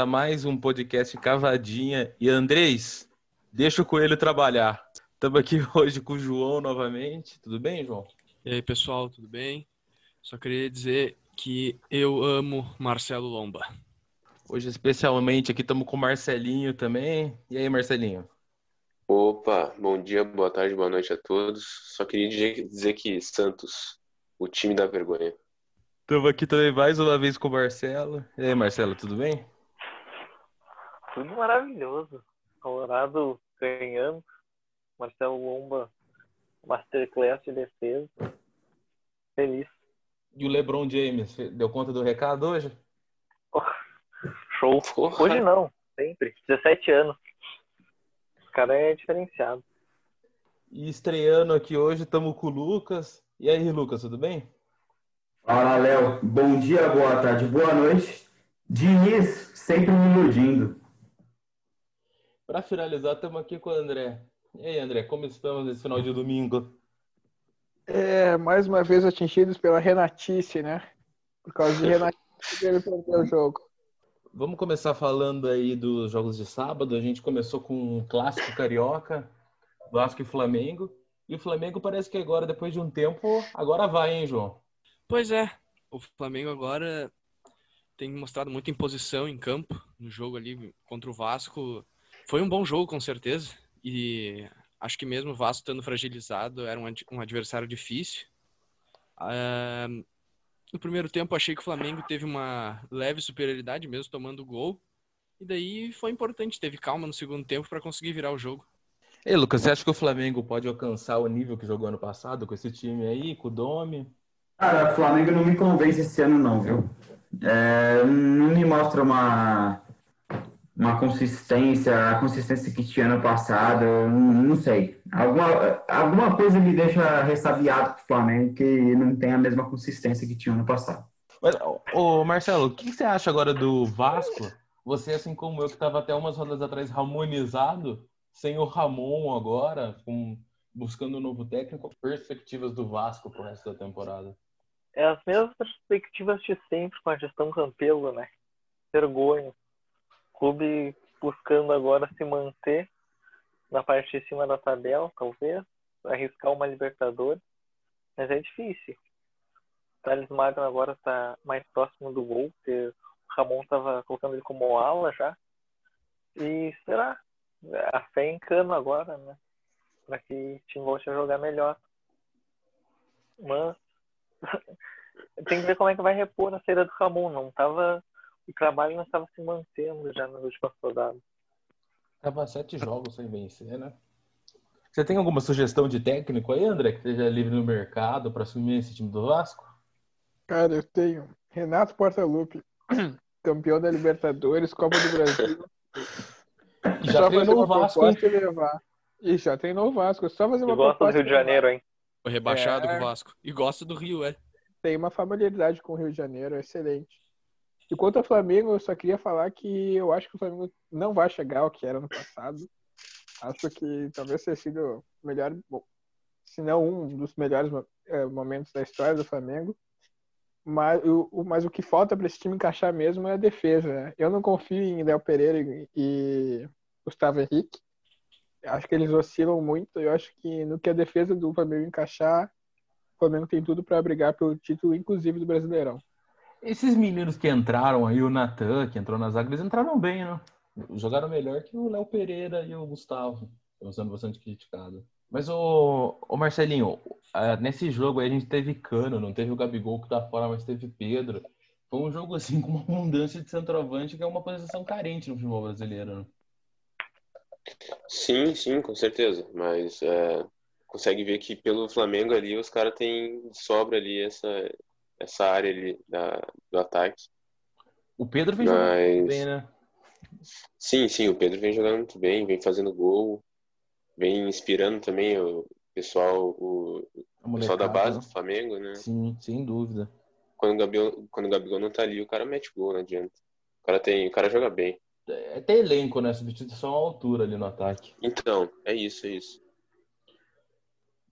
a mais um podcast Cavadinha. E Andrés, deixa o coelho trabalhar. Estamos aqui hoje com o João novamente. Tudo bem, João? E aí, pessoal, tudo bem? Só queria dizer que eu amo Marcelo Lomba. Hoje, especialmente, aqui estamos com o Marcelinho também. E aí, Marcelinho? Opa, bom dia, boa tarde, boa noite a todos. Só queria dizer que Santos, o time da vergonha. Estamos aqui também mais uma vez com o Marcelo. E aí, Marcelo, tudo bem? Tudo maravilhoso. Colorado ganhando. Marcelo Lomba, Masterclass de defesa. Feliz. E o LeBron James, deu conta do recado hoje? Show. Hoje não, sempre. 17 anos. O cara é diferenciado. E estreando aqui hoje, estamos com o Lucas. E aí, Lucas, tudo bem? Fala, Léo. Bom dia, boa tarde, boa noite. Diniz, sempre me iludindo. Para finalizar, estamos aqui com o André. E aí, André, como estamos nesse final de domingo? É, mais uma vez atingidos pela Renatice, né? Por causa de Renatice, ele perdeu o jogo. Vamos começar falando aí dos jogos de sábado. A gente começou com um clássico carioca, Vasco e Flamengo. E o Flamengo parece que agora, depois de um tempo, agora vai, hein, João? Pois é, o Flamengo agora tem mostrado muita imposição em campo no jogo ali contra o Vasco. Foi um bom jogo, com certeza. E acho que mesmo o Vasco estando fragilizado, era um adversário difícil. Uh, no primeiro tempo, achei que o Flamengo teve uma leve superioridade, mesmo tomando gol. E daí foi importante, teve calma no segundo tempo para conseguir virar o jogo. E Lucas, você acha que o Flamengo pode alcançar o nível que jogou ano passado com esse time aí, com o Domi? Cara, o Flamengo não me convence esse ano, não, viu? É, não me mostra uma, uma consistência, a consistência que tinha ano passado, não, não sei. Alguma, alguma coisa me deixa ressabiado com o Flamengo que não tem a mesma consistência que tinha ano passado. Mas, ô, Marcelo, o que você acha agora do Vasco? Você, assim como eu, que estava até umas rodas atrás harmonizado, sem o Ramon agora, com, buscando um novo técnico, perspectivas do Vasco pro resto da temporada? é as mesmas perspectivas de sempre com a gestão Campelo, né? Vergonha. Clube buscando agora se manter na parte de cima da tabela, talvez, arriscar uma Libertadores, mas é difícil. O Thales Magno agora está mais próximo do gol, porque o Ramon estava colocando ele como ala já. E será? A fé em cano agora, né? Para que o time volte a jogar melhor. Mas tem que ver como é que vai repor na saída do Ramon. Não tava, o trabalho não estava se mantendo já nas últimas rodadas. Tava sete jogos sem vencer, né? Você tem alguma sugestão de técnico aí, André, que esteja livre no mercado para assumir esse time do Vasco? Cara, eu tenho Renato Portaluppi, campeão da Libertadores, Copa do Brasil. E já treinou o Vasco, hein? E, levar. e já treinou o Vasco. Só fazer uma eu gosto do Rio de Janeiro, hein? Foi rebaixado é... com o Vasco. E gosta do Rio, é. Tem uma familiaridade com o Rio de Janeiro, é excelente. E quanto ao Flamengo, eu só queria falar que eu acho que o Flamengo não vai chegar ao que era no passado. Acho que talvez tenha sido o melhor, bom, se não um dos melhores é, momentos da história do Flamengo. Mas o, mas o que falta para esse time encaixar mesmo é a defesa. Né? Eu não confio em Léo Pereira e, e Gustavo Henrique acho que eles oscilam muito. Eu acho que no que a defesa do Flamengo encaixar, o Flamengo tem tudo para brigar pelo título, inclusive do Brasileirão. Esses meninos que entraram aí, o Natan, que entrou nas zaga, eles entraram bem, né? Jogaram melhor que o Léo Pereira e o Gustavo. Estão sendo bastante criticado. Mas, o, o Marcelinho, nesse jogo aí a gente teve Cano, não teve o Gabigol que tá fora, mas teve Pedro. Foi um jogo assim com uma abundância de centroavante, que é uma posição carente no futebol brasileiro. Né? Sim, sim, com certeza. Mas é, consegue ver que pelo Flamengo ali os caras têm sobra ali essa, essa área ali da, do ataque. O Pedro vem Mas... jogando bem, né? Sim, sim, o Pedro vem jogando muito bem, vem fazendo gol, vem inspirando também o pessoal, o, o pessoal da base do Flamengo, né? Sim, sem dúvida. Quando o Gabigol, quando o Gabigol não tá ali, o cara mete gol, não adianta. O cara, tem, o cara joga bem é ter elenco, né? Substituição à altura ali no ataque. Então, é isso, é isso.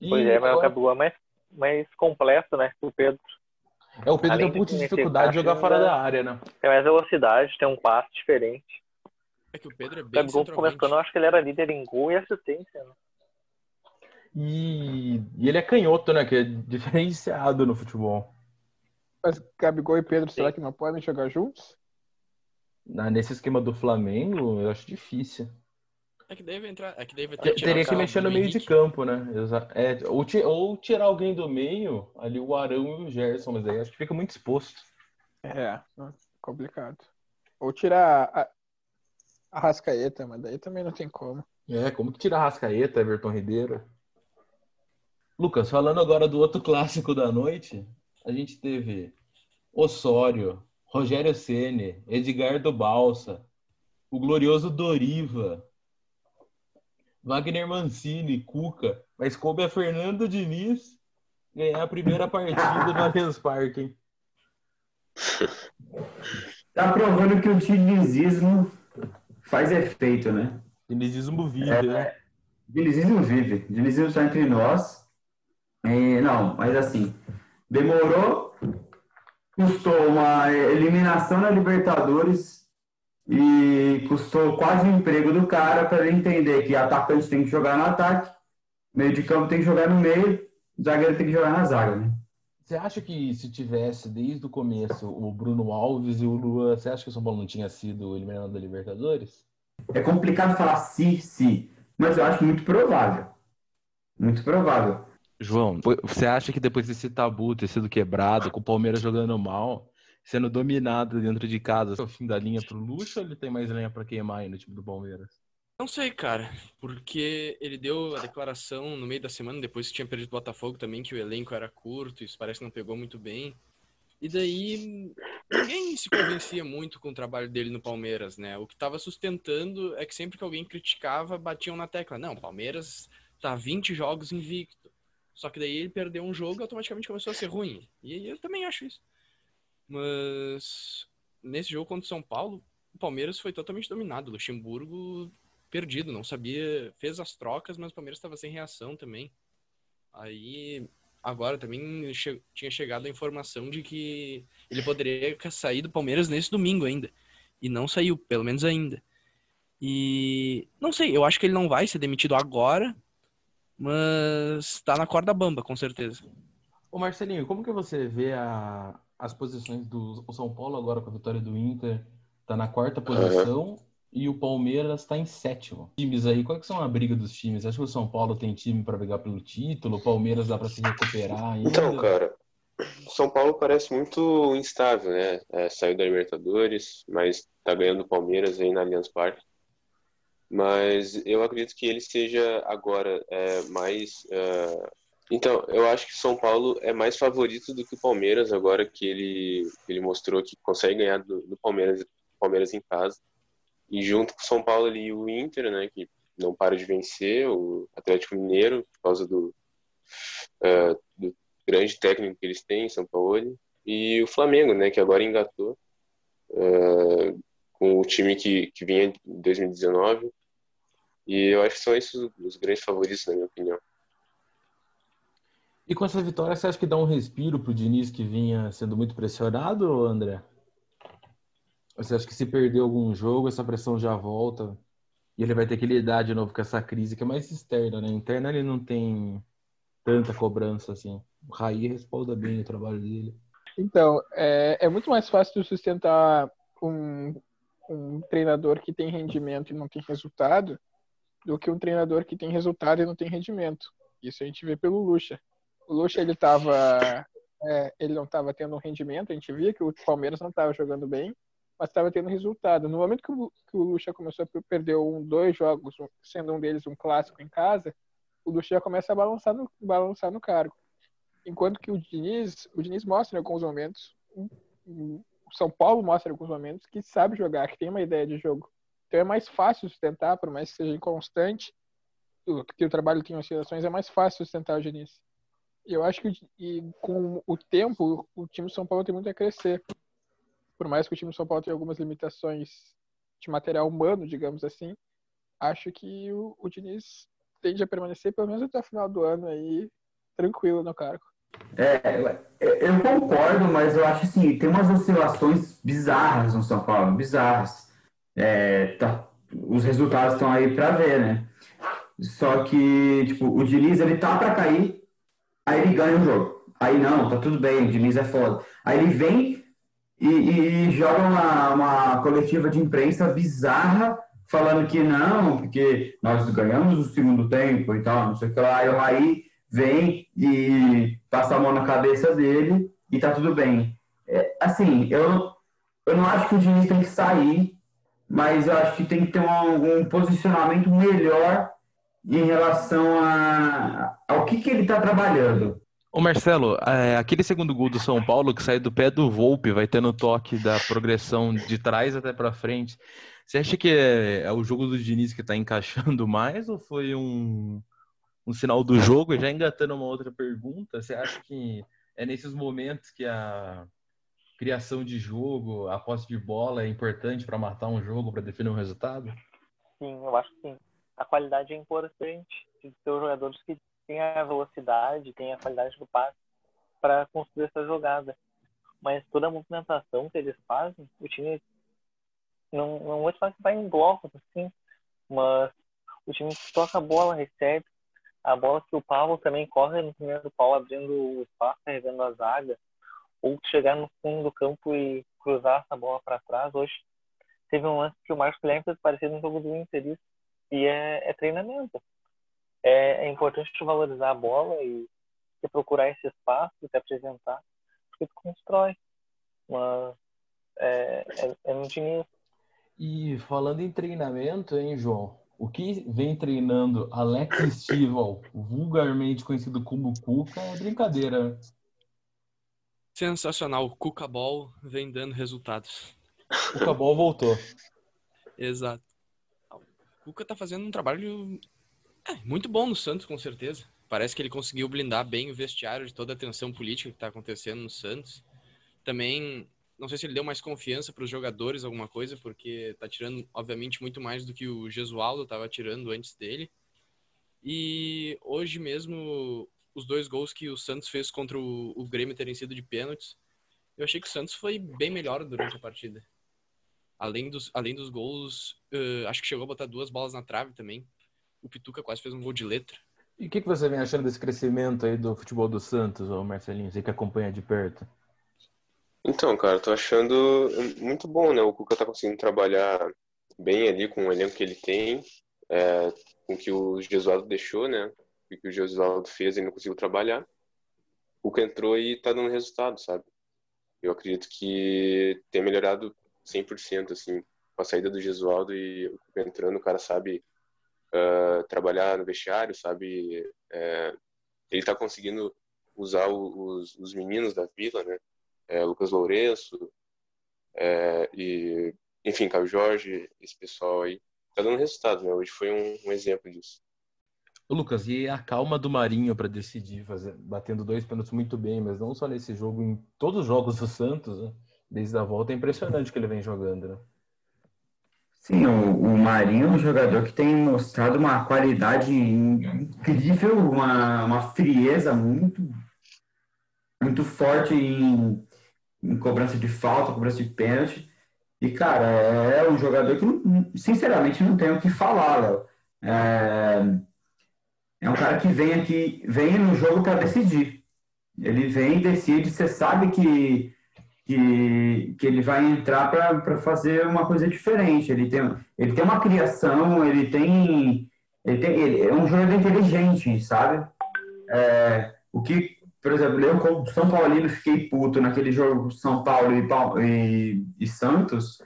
E pois é, mas o Cadu é mais, mais completo, né? O Pedro. É, o Pedro tem um pouco de dificuldade de jogar fora da área, né? Tem mais velocidade, tem um passe diferente. É que o Pedro é bem O Gabigol começando, eu acho que ele era líder em gol e assistência, né? E, e ele é canhoto, né? Que é diferenciado no futebol. Mas Gabigol e Pedro, Sim. será que não podem jogar juntos? nesse esquema do Flamengo, eu acho difícil. É que deve entrar. É que deve ter Teria que mexer no meio Henrique. de campo, né? É, ou, ou, tirar alguém do meio, ali o Arão e o Gerson, mas aí acho que fica muito exposto. É, complicado. Ou tirar a, a Rascaeta, mas daí também não tem como. É, como que tirar a Rascaeta, Everton Ribeiro? Lucas, falando agora do outro clássico da noite, a gente teve Osório, Rogério Ceni, Edgar do Balsa, o glorioso Doriva, Wagner Mancini, Cuca, mas coube a Fernando Diniz ganhar a primeira partida no Allianz Parque. Tá provando que o dinizismo faz efeito, né? Dinizismo vive, é, né? Dinizismo vive. Dinizismo está entre nós. É, não, mas assim, demorou, custou uma eliminação na Libertadores e custou quase o emprego do cara para ele entender que atacante tem que jogar no ataque, meio de campo tem que jogar no meio, zagueiro tem que jogar na zaga, né? Você acha que se tivesse desde o começo o Bruno Alves e o Lua, você acha que o São Paulo não tinha sido eliminado da Libertadores? É complicado falar se, se, mas eu acho muito provável. Muito provável. João, você acha que depois desse tabu ter sido quebrado, com o Palmeiras jogando mal, sendo dominado dentro de casa, o fim da linha pro luxo ou ele tem mais lenha para queimar aí no time do Palmeiras? Não sei, cara, porque ele deu a declaração no meio da semana, depois que tinha perdido o Botafogo também, que o elenco era curto, isso parece que não pegou muito bem. E daí ninguém se convencia muito com o trabalho dele no Palmeiras, né? O que estava sustentando é que sempre que alguém criticava, batiam na tecla. Não, Palmeiras tá 20 jogos invicto. Só que daí ele perdeu um jogo e automaticamente começou a ser ruim. E eu também acho isso. Mas nesse jogo contra o São Paulo, o Palmeiras foi totalmente dominado. O Luxemburgo perdido, não sabia, fez as trocas, mas o Palmeiras estava sem reação também. Aí agora também che tinha chegado a informação de que ele poderia sair do Palmeiras nesse domingo ainda. E não saiu, pelo menos ainda. E não sei, eu acho que ele não vai ser demitido agora, mas tá na corda bamba, com certeza. Ô Marcelinho, como que você vê a, as posições do São Paulo agora com a vitória do Inter está na quarta posição uhum. e o Palmeiras está em sétimo. Times aí, qual é que são a briga dos times? Acho que o São Paulo tem time para brigar pelo título, o Palmeiras dá para se recuperar ainda. Então, cara, o São Paulo parece muito instável, né? É, saiu da Libertadores, mas está ganhando o Palmeiras aí na Allianz Parque. Mas eu acredito que ele seja agora é, mais uh, então, eu acho que São Paulo é mais favorito do que o Palmeiras agora que ele, ele mostrou que consegue ganhar do, do Palmeiras, Palmeiras em casa. E junto com o São Paulo ali o Inter, né, que não para de vencer, o Atlético Mineiro, por causa do, uh, do grande técnico que eles têm, São Paulo, e o Flamengo, né, que agora engatou uh, com o time que, que vinha em 2019. E eu acho que são esses os grandes favoritos, na minha opinião. E com essa vitória, você acha que dá um respiro pro Diniz que vinha sendo muito pressionado, André? Você acha que se perder algum jogo, essa pressão já volta e ele vai ter que lidar de novo com essa crise que é mais externa, né? Interna ele não tem tanta cobrança assim. O Raí responda bem o trabalho dele. Então, é, é muito mais fácil sustentar um, um treinador que tem rendimento e não tem resultado do que um treinador que tem resultado e não tem rendimento. Isso a gente vê pelo Lucha o Lucha ele tava é, ele não estava tendo um rendimento, a gente via que o Palmeiras não estava jogando bem, mas estava tendo resultado. No momento que o, que o Lucha começou a perder um, dois jogos, sendo um deles um clássico em casa, o Lucha já começa a balançar no, balançar no cargo. Enquanto que o Diniz, o Diniz mostra em alguns momentos, o São Paulo mostra em alguns momentos que sabe jogar, que tem uma ideia de jogo. Então é mais fácil sustentar, por mais que seja inconstante, que o trabalho tenha oscilações, é mais fácil sustentar o Diniz eu acho que e com o tempo, o time do São Paulo tem muito a crescer. Por mais que o time do São Paulo tenha algumas limitações de material humano, digamos assim, acho que o, o Diniz tende a permanecer pelo menos até o final do ano aí, tranquilo no cargo. É, eu concordo, mas eu acho assim, tem umas oscilações bizarras no São Paulo, bizarras. É, tá, os resultados estão aí para ver, né? Só que, tipo, o Diniz, ele tá para cair, aí ele ganha o jogo. Aí não, tá tudo bem, o Diniz é foda. Aí ele vem e, e, e joga uma, uma coletiva de imprensa bizarra falando que não, porque nós ganhamos o segundo tempo e tal, não sei o que lá. Aí vem e passa a mão na cabeça dele e tá tudo bem. É, assim, eu, eu não acho que o Diniz tem que sair, mas eu acho que tem que ter um, um posicionamento melhor em relação a, ao que, que ele está trabalhando. Ô Marcelo, é, aquele segundo gol do São Paulo que sai do pé do Volpe, vai tendo toque da progressão de trás até para frente. Você acha que é, é, o jogo do Diniz que está encaixando mais ou foi um, um sinal do jogo? E já engatando uma outra pergunta, você acha que é nesses momentos que a criação de jogo, a posse de bola é importante para matar um jogo, para definir um resultado? Sim, eu acho que sim. A qualidade é importante de ter os jogadores que têm a velocidade, têm a qualidade do passe para construir essa jogada. Mas toda a movimentação que eles fazem, o time não, não vou te falar que vai em blocos, assim, mas o time toca a bola, recebe, a bola que o Pablo também corre no primeiro pau, abrindo o espaço, carregando a zaga, ou chegar no fundo do campo e cruzar essa bola para trás. Hoje teve um lance que o Marcos Guilherme fez parecido no jogo do Inter, isso, e é, é treinamento. É, é, importante valorizar a bola e, e, procurar esse espaço e se apresentar, porque tu constrói. Mas é, é, é no dinheiro. E falando em treinamento, hein, João? O que vem treinando Alex Stival, vulgarmente conhecido como Cuca, é brincadeira. Sensacional. O Cuca Ball vem dando resultados. O Cuca Ball voltou. Exato. Cuca tá fazendo um trabalho é, muito bom no Santos, com certeza. Parece que ele conseguiu blindar bem o vestiário de toda a tensão política que está acontecendo no Santos. Também não sei se ele deu mais confiança para os jogadores, alguma coisa, porque tá tirando, obviamente, muito mais do que o Gesualdo estava tirando antes dele. E hoje mesmo, os dois gols que o Santos fez contra o, o Grêmio terem sido de pênaltis, eu achei que o Santos foi bem melhor durante a partida. Além dos, além dos gols, uh, acho que chegou a botar duas bolas na trave também. O Pituca quase fez um gol de letra. E o que, que você vem achando desse crescimento aí do futebol do Santos, ô Marcelinho? Você que acompanha de perto. Então, cara, tô achando muito bom, né? O Cuca tá conseguindo trabalhar bem ali com o elenco que ele tem, é, com o que o Gesualdo deixou, né? O que o Gesualdo fez, ele não conseguiu trabalhar. O Cuca entrou e tá dando resultado, sabe? Eu acredito que tem melhorado 100%, assim, com a saída do Gesualdo e entrando, o cara sabe uh, trabalhar no vestiário, sabe? É, ele tá conseguindo usar os, os meninos da vila, né? é, Lucas Lourenço, é, e, enfim, Caio Jorge, esse pessoal aí, tá dando resultado, né? Hoje foi um, um exemplo disso. Lucas, e a calma do Marinho para decidir, fazer, batendo dois pênaltis muito bem, mas não só nesse jogo, em todos os jogos do Santos, né? Desde a volta, é impressionante que ele vem jogando, né? Sim, o, o Marinho é um jogador que tem mostrado uma qualidade incrível, uma, uma frieza muito, muito forte em em cobrança de falta, cobrança de pênalti. E, cara, é um jogador que, sinceramente, não tem o que falar, Léo. É, é um cara que vem aqui, vem no jogo para decidir. Ele vem e decide, você sabe que, que, que ele vai entrar para fazer uma coisa diferente. Ele tem, ele tem uma criação, ele tem. Ele, tem, ele é um jogador inteligente, sabe? É, o que por exemplo, eu como São Paulino fiquei puto naquele jogo São Paulo e, e, e Santos.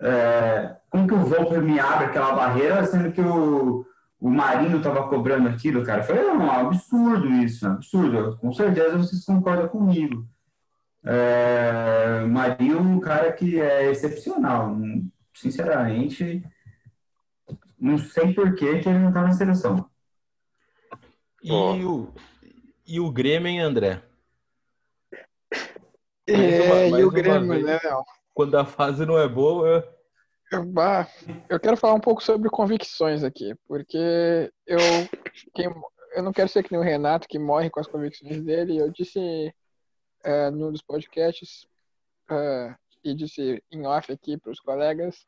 É, como que o Volker me abre aquela barreira, sendo que o, o Marinho estava cobrando aquilo, cara? Foi um absurdo isso, um absurdo. Com certeza vocês concordam comigo. É, o Marinho é um cara que é excepcional. Sinceramente, não sei por que, que ele não está na seleção. E o, e o Grêmio, André? É, uma, e o Grêmio, vez, né, Léo? Quando a fase não é boa. Eu, bah, eu quero falar um pouco sobre convicções aqui, porque eu, quem, eu não quero ser que nem o Renato que morre com as convicções dele. Eu disse uh, num dos podcasts uh, e disse em off aqui para os colegas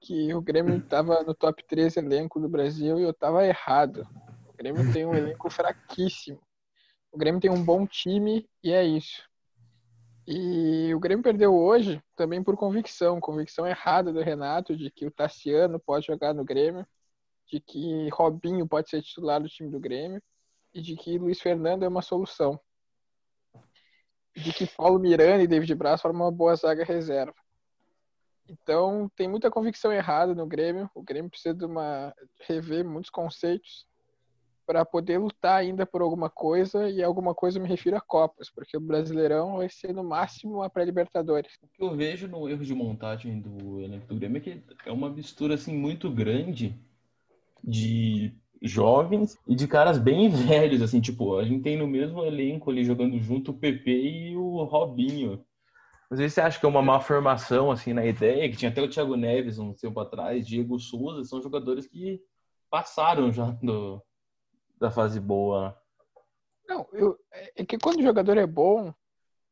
que o Grêmio estava no top 3 elenco do Brasil e eu estava errado. O Grêmio tem um elenco fraquíssimo. O Grêmio tem um bom time e é isso. E o Grêmio perdeu hoje também por convicção, convicção errada do Renato de que o Tassiano pode jogar no Grêmio, de que Robinho pode ser titular do time do Grêmio e de que Luiz Fernando é uma solução. De que Paulo Miranda e David Braz formam uma boa zaga reserva. Então, tem muita convicção errada no Grêmio. O Grêmio precisa de uma rever muitos conceitos para poder lutar ainda por alguma coisa, e alguma coisa me refiro a Copas, porque o Brasileirão vai ser no máximo a pré-Libertadores. O que eu vejo no erro de montagem do elenco do Grêmio é que é uma mistura assim muito grande de jovens e de caras bem velhos, assim, tipo, a gente tem no mesmo elenco ali jogando junto o PP e o Robinho. Às vezes você acha que é uma má formação, assim, na ideia, que tinha até o Thiago Neves um tempo atrás, Diego Souza, são jogadores que passaram já do, da fase boa. Não, eu, é que quando o jogador é bom,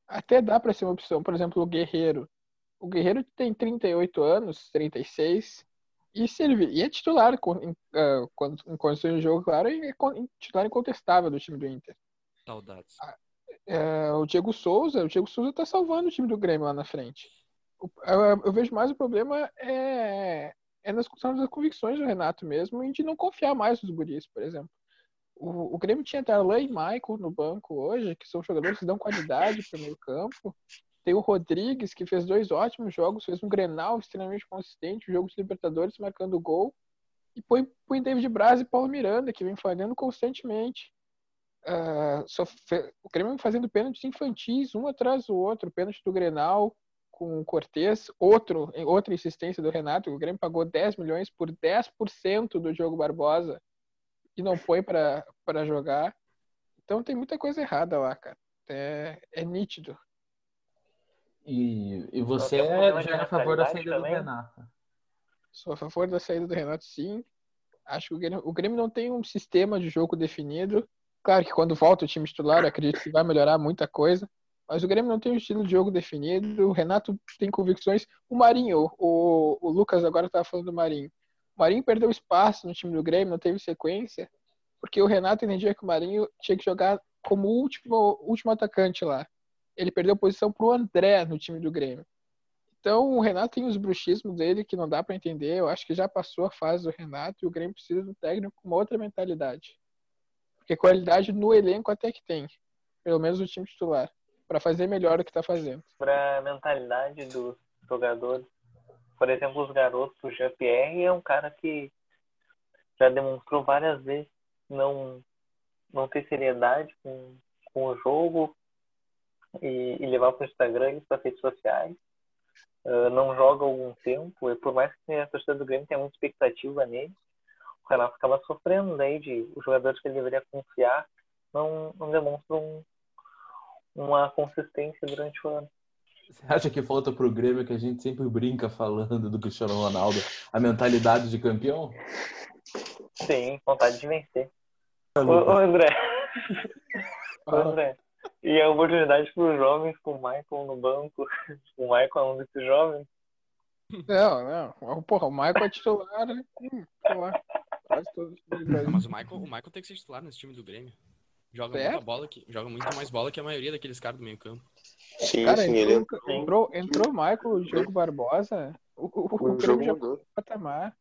até dá para ser uma opção. Por exemplo, o Guerreiro. O Guerreiro tem 38 anos, 36, e, serve, e é titular em, uh, em condições de jogo, claro, e é titular incontestável do time do Inter. Saudades. Uh, o Diego Souza, o Diego Souza tá salvando o time do Grêmio lá na frente. Eu, eu vejo mais o problema é, é nas, nas convicções do Renato mesmo e de não confiar mais nos guris, por exemplo. O, o Grêmio tinha Darlan e Michael no banco hoje, que são jogadores que dão qualidade para o meio campo. Tem o Rodrigues, que fez dois ótimos jogos, fez um Grenal extremamente consistente, jogo de Libertadores marcando gol. E põe, põe David Braz e Paulo Miranda, que vem falhando constantemente. Uh, o Grêmio fazendo pênaltis infantis, um atrás do outro. Pênalti do Grenal com o Cortez, outro, outra insistência do Renato. O Grêmio pagou 10 milhões por 10% do Diogo Barbosa e não põe para jogar. Então tem muita coisa errada lá, cara. É, é nítido. E, e você é, já é a favor da saída também? do Renato? Sou a favor da saída do Renato, sim. Acho que o Grêmio, o Grêmio não tem um sistema de jogo definido. Claro que quando volta o time titular, acredito que vai melhorar muita coisa. Mas o Grêmio não tem um estilo de jogo definido. O Renato tem convicções. O Marinho, o, o Lucas agora estava falando do Marinho. O Marinho perdeu espaço no time do Grêmio, não teve sequência, porque o Renato entendia que o Marinho tinha que jogar como último, último atacante lá. Ele perdeu posição para o André no time do Grêmio. Então o Renato tem os bruxismos dele que não dá para entender. Eu acho que já passou a fase do Renato e o Grêmio precisa um técnico com uma outra mentalidade. Porque qualidade no elenco até que tem, pelo menos o time titular, para fazer melhor o que está fazendo. Para a mentalidade dos jogadores, por exemplo, os garotos, o Jean-Pierre é um cara que já demonstrou várias vezes não, não ter seriedade com, com o jogo e, e levar para o Instagram e para as redes sociais. Uh, não joga algum tempo, e por mais que a torcida do Grêmio tenha muita expectativa nele, o Renato acaba sofrendo daí de os jogadores que ele deveria confiar não, não demonstram uma consistência durante o ano. Você acha que falta pro Grêmio que a gente sempre brinca falando do Cristiano Ronaldo, a mentalidade de campeão? Sim, vontade de vencer. Ô, ô André. ô, André. E a oportunidade para os jovens com o Michael no banco. O Michael é um desses jovens. Não, não. Porra, o Michael é titular, né? Titular. Quase todos. Mas o Michael, o Michael tem que ser titular nesse time do Grêmio. Joga muita bola que, joga muito mais bola que a maioria daqueles caras do meio campo. Sim, Cara, sim, entrou, ele entrou, entrou o Michael, o Diogo Barbosa. O, o, o, O Grêmio jogo mudou. patamar.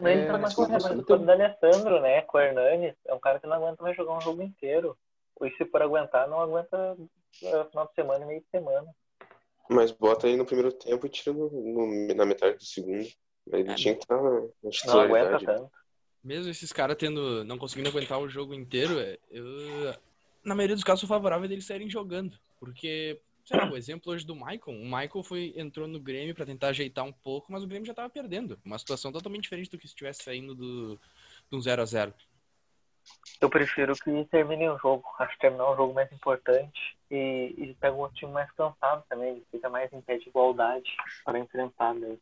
Mas ele É, tá mas mais como mas você o D'Alessandro, né? Com o Hernanes, é um cara que não aguenta mais jogar um jogo inteiro. E se for aguentar, não aguenta uh, final de semana e meio de semana. Mas bota ele no primeiro tempo e tira no, no- na metade do segundo. Ele É, tinha que estar na, na Não aguenta titularidade. tanto. Mesmo esses caras tendo não conseguindo aguentar o jogo inteiro, é, eu na maioria dos casos sou favorável deles saírem jogando, porque sei lá, o exemplo hoje do Michael, o Michael foi entrou no Grêmio pra tentar ajeitar um pouco, mas o Grêmio já tava perdendo, uma situação totalmente diferente do que se estivesse saindo do do 0 a 0. Eu prefiro que termine o jogo. Acho que terminar o jogo mais importante e, e pega um time mais cansado também. Ele fica mais em pé de igualdade para enfrentar daí.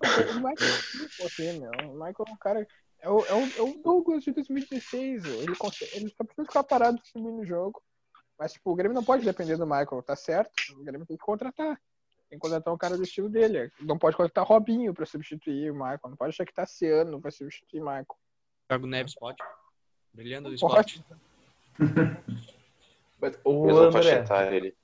O Michael, não meu. O Michael é um cara. É o, é o, é o Douglas de 2016. Ele, consegue, ele só precisa ficar parado subindo no jogo. Mas, tipo, o Grêmio não pode depender do Michael, tá certo? O Grêmio tem que contratar. Tem que contratar um cara do estilo dele. Não pode contratar Robinho pra substituir o Michael. Não pode achar que tá Ciano pra substituir o Michael. Thiago Neves pode. Brilhando do esporte. Faixa André, ele.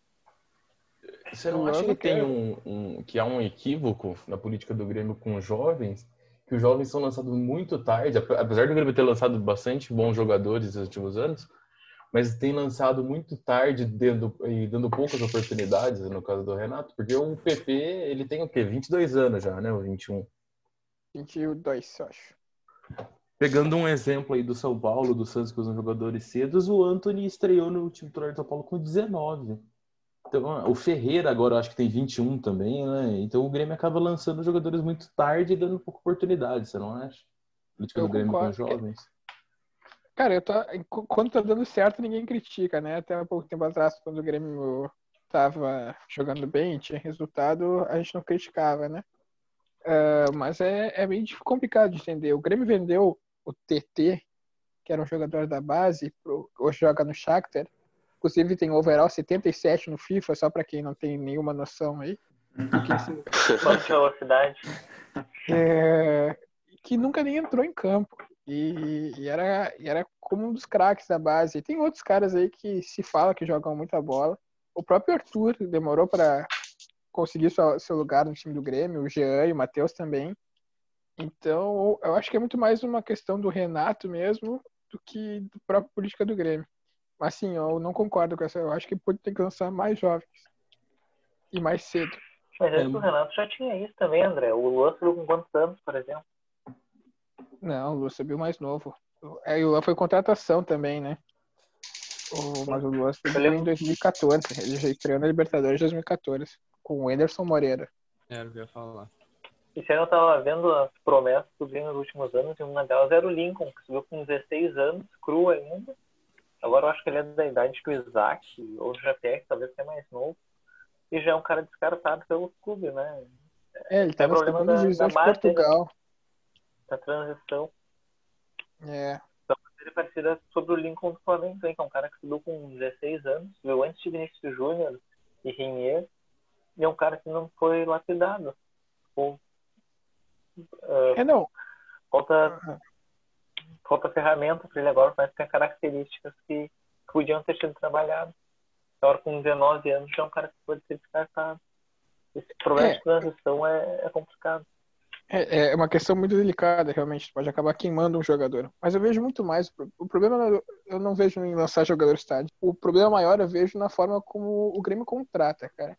você não O acha que tem quer. um, um- que há um equívoco na política do Grêmio com os jovens? Que os jovens são lançados muito tarde, ape- apesar do Grêmio ter lançado bastante bons jogadores nos últimos anos, mas tem lançado muito tarde dando, e dando poucas oportunidades, no caso do Renato, porque o PP, ele tem o quê? 22 anos já, né? O 21. 22, eu acho. Pegando um exemplo aí do São Paulo, do Santos, que usam jogadores cedos, o Anthony estreou no time titular do São Paulo com 19. Então, o Ferreira agora eu acho que tem 21 também, né? Então o Grêmio acaba lançando jogadores muito tarde e dando pouca oportunidade, você não acha? Política do Grêmio com jovens. Cara, eu tô, quando tá dando certo, ninguém critica, né? Até há pouco tempo atrás, quando o Grêmio tava jogando bem, tinha resultado, a gente não criticava, né? Ah, mas é, é meio complicado de entender. O Grêmio vendeu o TT, que era um jogador da base, pro, hoje joga no Shakhtar. Inclusive tem overall 77 no FIFA, só pra quem não tem nenhuma noção aí. Quanto de velocidade. é, que nunca nem entrou em campo. E, e era, e era como um dos craques da base. E tem outros caras aí que se fala que jogam muita bola. O próprio Arthur demorou para conseguir sua, seu lugar no time do Grêmio, o Jean e o Matheus também. Então, eu acho que é muito mais uma questão do Renato mesmo do que do próprio política do Grêmio. Mas sim, eu não concordo com essa. Eu acho que pode ter que lançar mais jovens. E mais cedo. Mas É. antes do Renato já tinha isso também, André. O Luan subiu com quantos anos, por exemplo? Não, o Luan subiu mais novo. É, e o Luan foi contratação também, né? O, mas o Luan subiu em 2014. Ele já estreou na Libertadores em 2014, com o Anderson Moreira. Era o que eu ia falar. Esse ano eu tava vendo as promessas do Grêmio nos últimos anos, e uma delas era o Lincoln, que subiu com 16 anos, cru ainda. Agora eu acho que ele é da idade que o Isaac, ou o JPR, talvez até mais novo. E já é um cara descartado pelo clube, né? É, ele tá É problema da- da de né? Portugal. Da transição. É. Ele é parecida sobre o Lincoln do Flamengo, que é um cara que subiu com 16 anos, subiu antes de Vinícius Júnior e Renier, e é um cara que não foi lapidado. Ou, ah, É, não. falta, falta ferramenta para ele agora, mas tem características que, que podiam ter sido trabalhadas. Agora, com 19 anos, já é um cara que pode ser descartado. Esse problema É. de transição é, é complicado. É, é uma questão muito delicada, realmente. Pode acabar queimando um jogador. Mas eu vejo muito mais. O problema não- eu não vejo em lançar jogadores tarde. O problema maior eu vejo na forma como o Grêmio contrata, cara.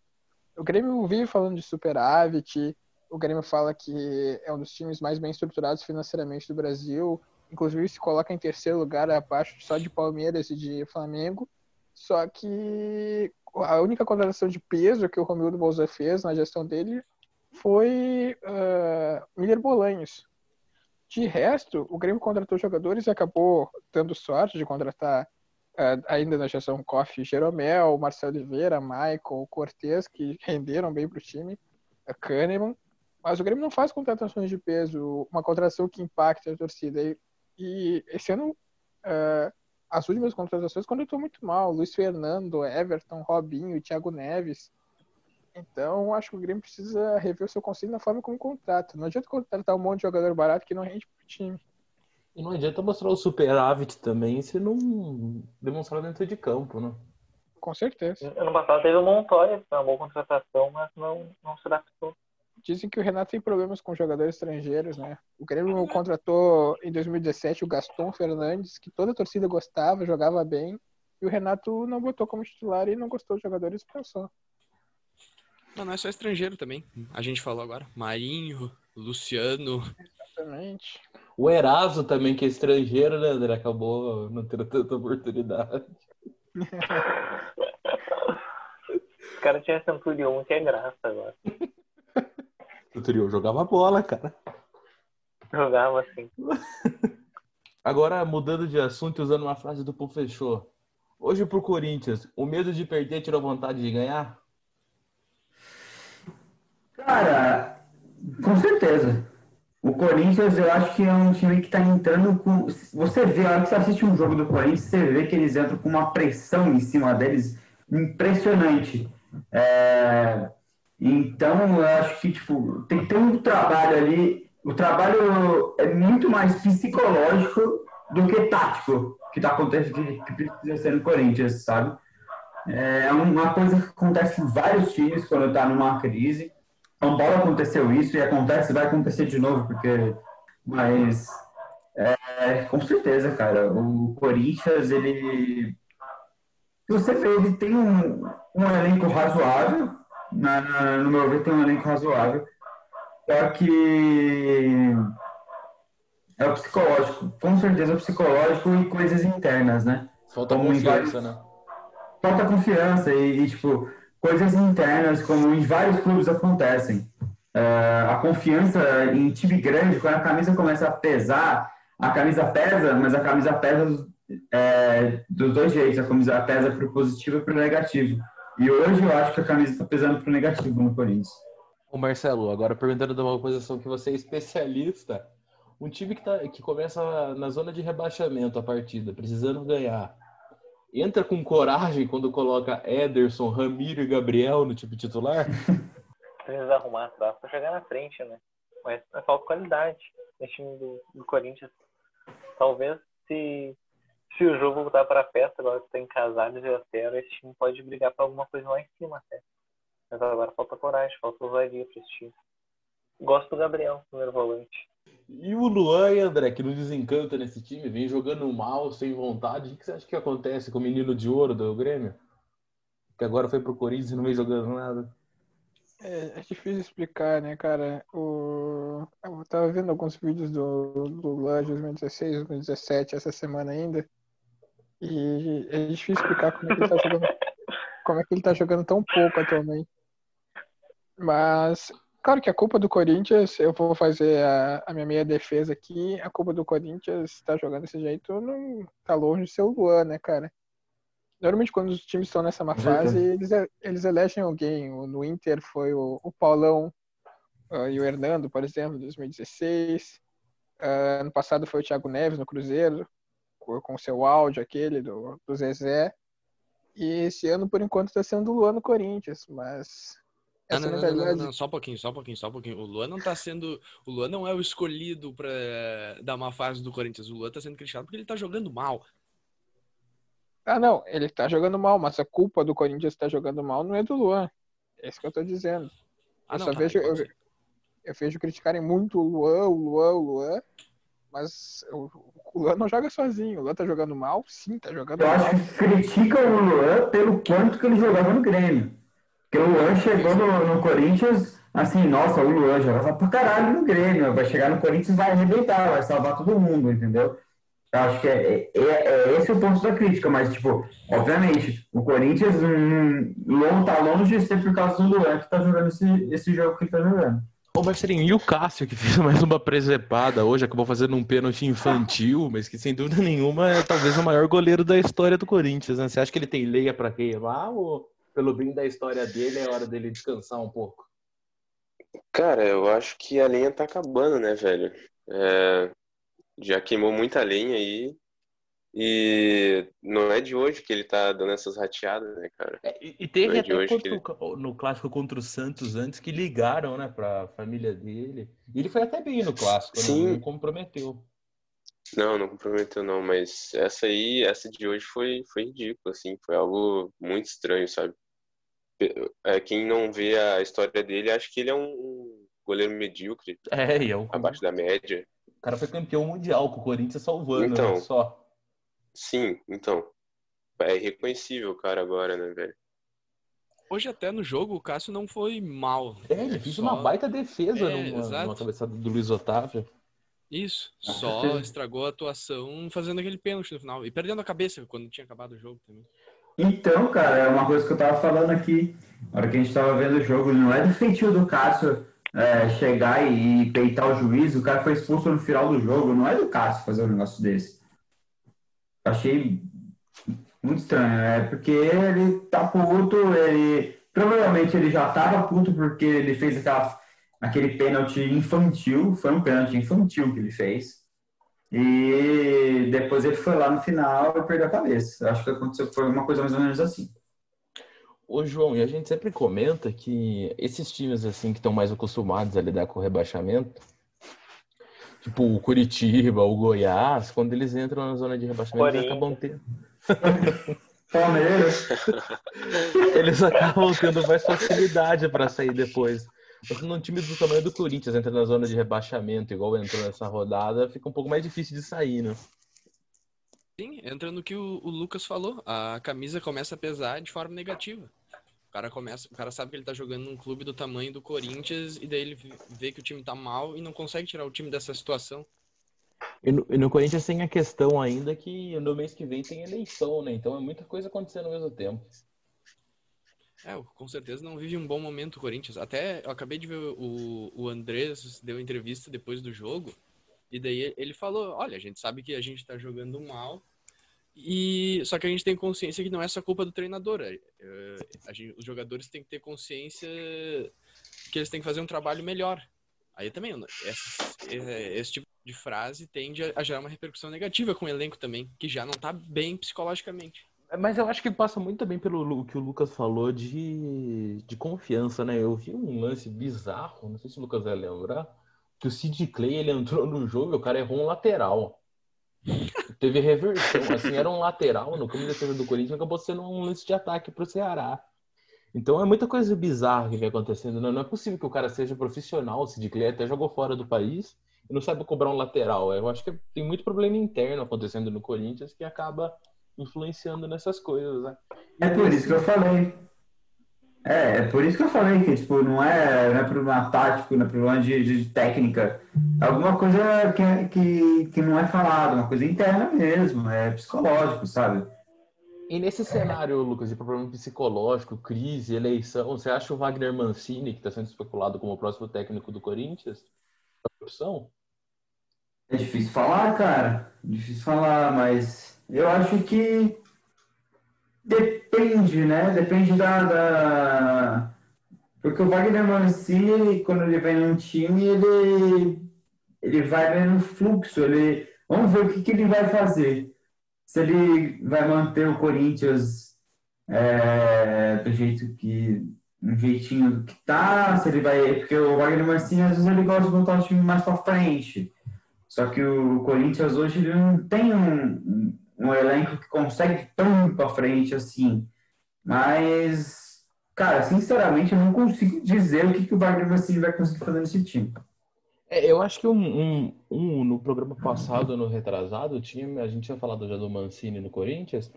O Grêmio vive falando de superávit. O Grêmio fala que é um dos times mais bem estruturados financeiramente do Brasil. Inclusive se coloca em terceiro lugar abaixo só de Palmeiras e de Flamengo. Só que a única contratação de peso que o Romildo Bolsa fez na gestão dele foi uh, Miller Bolanhos. De resto, o Grêmio contratou jogadores e acabou dando sorte de contratar uh, ainda na gestão Koff, Jeromel, Marcelo Oliveira, Michael, Cortez, que renderam bem para o time, a Kahneman. Mas o Grêmio não faz contratações de peso, uma contratação que impacte a torcida. E, e esse ano, uh, as últimas contratações contratou muito mal. Luiz Fernando, Everton, Robinho, Thiago Neves. Então, acho que o Grêmio precisa rever o seu conselho na forma como contrata. Não adianta contratar um monte de jogador barato que não rende pro time. E não adianta mostrar o superávit também se não demonstrar dentro de campo, né? Com certeza. Ano passado teve o Montoya, que foi uma boa contratação, mas não, não se adaptou. Dizem que o Renato tem problemas com jogadores estrangeiros, né? O Grêmio contratou em 2017 o Gaston Fernandes, que toda a torcida gostava, jogava bem. E o Renato não botou como titular e não gostou dos jogadores e pensou. Não, não é só estrangeiro também. A gente falou agora. Marinho, Luciano. Exatamente. O Eraso também, que é estrangeiro, né, André? Acabou não tendo tanta oportunidade. Os caras tinham Centurion, que é graça agora. O Trio jogava bola, cara. Jogava assim. Agora, mudando de assunto e usando uma frase do Fechou. Hoje pro Corinthians, o medo de perder tirou vontade de ganhar? Cara, com certeza. o Corinthians, eu acho que é um time que está entrando com. Você vê, a hora que você assiste um jogo do Corinthians, você vê que eles entram com uma pressão em cima deles impressionante. É... Então, eu acho que tipo, tem que ter um trabalho ali. O trabalho é muito mais psicológico do que tático que está acontecendo, que precisa ser no Corinthians, sabe? É uma coisa que acontece em vários times quando está numa crise. São Paulo aconteceu isso e acontece, vai acontecer de novo, porque. Mas. É, com certeza, cara. O Corinthians, ele. Você vê, ele tem um, um elenco razoável. Na, na, no meu ver, tem um elenco razoável. Só que. É o psicológico. Com certeza o psicológico e coisas internas, né? Falta Como confiança, vários- né? falta confiança e, e, tipo, coisas internas, como em vários clubes acontecem. É, a confiança em time grande, quando a camisa começa a pesar, a camisa pesa, mas a camisa pesa é, dos dois jeitos. A camisa pesa para o positivo e para o negativo. E hoje eu acho que a camisa está pesando para o negativo no Corinthians. Ô Marcelo, agora perguntando de uma posição que você é especialista. Um time que, tá, que começa na zona de rebaixamento a partida, precisando ganhar. Entra com coragem quando coloca Ederson, Ramiro e Gabriel no time titular? Precisa arrumar, dá pra chegar na frente, né? Mas é falta qualidade nesse time do, do Corinthians. Talvez se, se o jogo voltar pra festa, agora que tem casados e zero, esse time pode brigar pra alguma coisa lá em cima até. Mas agora falta coragem, falta ousadia pra esse time. Gosto do Gabriel, primeiro volante. E o Luan e André, que não desencanta nesse time, vem jogando mal, sem vontade. O que você acha que acontece com o menino de ouro do Grêmio? Que agora foi pro Corinthians e não vem jogando nada. É, é difícil explicar, né, cara? O... Eu tava vendo alguns vídeos do, do Luan de 2016, 2017, essa semana ainda. E é difícil explicar como é que ele tá jogando, como é que ele tá jogando tão pouco atualmente. Mas, claro que a culpa do Corinthians, eu vou fazer a, a minha meia defesa aqui, a culpa do Corinthians tá jogando desse jeito não tá longe de ser o Luan, né, cara? Normalmente quando os times estão nessa má fase, eles, eles elegem alguém. No Inter foi o, o Paulão ah, e o Hernando, por exemplo, em 2016. Ah, ano passado foi o Thiago Neves no Cruzeiro, com, seu áudio aquele do, do Zezé. E esse ano, por enquanto, está sendo o Luan no Corinthians, mas Não, essa não, não, não, não, não, só um pouquinho, só um pouquinho, só um pouquinho. O Luan não tá sendo. O Luan não é o escolhido pra dar uma fase do Corinthians. O Luan tá sendo criticado porque ele tá jogando mal. Ah, não, ele tá jogando mal, mas a culpa do Corinthians estar jogando mal não é do Luan. É isso que eu tô dizendo. Ah, Eu não, só tá, vejo- eu-. Eu vejo criticarem muito o Luan, o Luan, o Luan, mas o, o Luan não joga sozinho. O Luan tá jogando mal? Sim, tá jogando Eu mal. acho que criticam o Luan pelo quanto que ele jogava no Grêmio. Porque o Luan chegou no, no Corinthians, assim, nossa, o Luan jogava pra caralho no Grêmio. Vai chegar no Corinthians e vai arrebentar, vai salvar todo mundo, entendeu? Eu acho que é, é, é esse o ponto da crítica, mas, tipo, obviamente, o Corinthians hum, tá longe de ser por causa do Luan que tá jogando esse, esse jogo que ele tá jogando. Ô Marcelinho, e o Cássio, que fez mais uma presepada hoje, acabou fazendo um pênalti infantil, mas que sem dúvida nenhuma é talvez o maior goleiro da história do Corinthians, né? Você acha que ele tem leia pra queimar ou pelo bem da história dele é hora dele descansar um pouco? Cara, eu acho que a lenha tá acabando, né, velho? É, já queimou muita lenha aí. E não é de hoje que ele tá dando essas rateadas, né, cara? É, e, teve é até contra o- no clássico contra o Santos antes que ligaram, né, pra família dele. E ele foi até bem no clássico, né? Sim. Não comprometeu. Não, não comprometeu não, mas essa aí, essa de hoje foi, foi ridícula, assim, foi algo muito estranho, sabe? É, quem não vê a história dele acha que ele é um goleiro medíocre, É, e é abaixo da média. o cara foi campeão mundial com o Corinthians salvando, Então. né, só. Sim, então, é irreconhecível o cara agora, né, velho? Hoje até no jogo o Cássio não foi mal. É, ele fez Só- uma baita defesa É, numa, numa cabeçada do Luiz Otávio. Isso, Com só estragou a atuação fazendo aquele pênalti no final. E perdendo a cabeça quando tinha acabado o jogo também. Então, cara, é uma coisa que eu tava falando aqui, na hora que a gente tava vendo o jogo, não é do feitio do Cássio é, chegar e peitar o juiz, o cara foi expulso no final do jogo, não é do Cássio fazer um negócio desse. Achei muito estranho, é porque ele tá puto, ele provavelmente ele já tava puto porque ele fez aquela, aquele pênalti infantil, foi um pênalti infantil que ele fez. E depois ele foi lá no final e perdeu a cabeça. Acho que aconteceu, foi uma coisa mais ou menos assim. Ô, João, e a gente sempre comenta que esses times assim que estão mais acostumados a lidar com o rebaixamento, tipo o Curitiba, o Goiás, quando eles entram na zona de rebaixamento, eles acabam tendo. Palmeiras. eles acabam tendo mais facilidade para sair depois. Mas num time do tamanho do Corinthians entra na zona de rebaixamento, igual entrou nessa rodada, fica um pouco mais difícil de sair, né? Sim, entra no que o, o Lucas falou. A camisa começa a pesar de forma negativa. O cara, começa, o cara sabe que ele tá jogando num clube do tamanho do Corinthians e daí ele vê que o time tá mal e não consegue tirar o time dessa situação. E no, e no, Corinthians tem a questão ainda que no mês que vem tem eleição, né? Então é muita coisa acontecendo ao mesmo tempo. É, com certeza não vive um bom momento o Corinthians. Até eu acabei de ver o, o Andrés deu entrevista depois do jogo. E daí ele falou: olha, a gente sabe que a gente tá jogando mal. E só que a gente tem consciência que não é só culpa do treinador. É, é, gente, os jogadores têm que ter consciência que eles têm que fazer um trabalho melhor. Aí também, esse, é, esse tipo de frase tende a gerar uma repercussão negativa com o elenco também, que já não tá bem psicologicamente. Mas eu acho que passa muito bem pelo que o Lucas falou de, de confiança, né? Eu vi um lance bizarro, não sei se o Lucas vai lembrar, que o Sid Clay ele entrou no jogo e o cara errou um lateral. Teve reversão, assim, era um lateral no caminho da defesa do Corinthians, acabou sendo um lance de ataque pro Ceará. Então é muita coisa bizarra que vem acontecendo. Não, né? não é possível que o cara seja profissional, o Sid Clay até jogou fora do país e não sabe cobrar um lateral. Eu acho que tem muito problema interno acontecendo no Corinthians que acaba influenciando nessas coisas, né? É por isso que eu falei. É, é por isso que eu falei que, tipo, não é, não é problema tático, não é problema de, de técnica. É alguma coisa que, é, que, que não é falado, uma coisa interna mesmo, é psicológico, sabe? E nesse cenário, Lucas, de problema psicológico, crise, eleição, você acha o Wagner Mancini, que está sendo especulado como o próximo técnico do Corinthians, opção? É difícil falar, cara. Difícil falar, mas eu acho que depende, né? Depende da, da... Porque o Wagner Mancini, quando ele vem num time, ele, ele vai no fluxo. Ele... Vamos ver o que, que ele vai fazer. Se ele vai manter o Corinthians é, do jeito que. um jeitinho que tá, se ele vai. Porque o Wagner Mancini, às vezes, ele gosta de montar o time mais pra frente. Só que o Corinthians hoje ele não tem um, um elenco que consegue ir tão para frente assim. Mas, cara, sinceramente, eu não consigo dizer o que, que o Wagner Mancini vai conseguir fazer nesse time. É, eu acho que um, um, um, no programa passado, no retrasado, tinha, a gente tinha falado já do Mancini no Corinthians,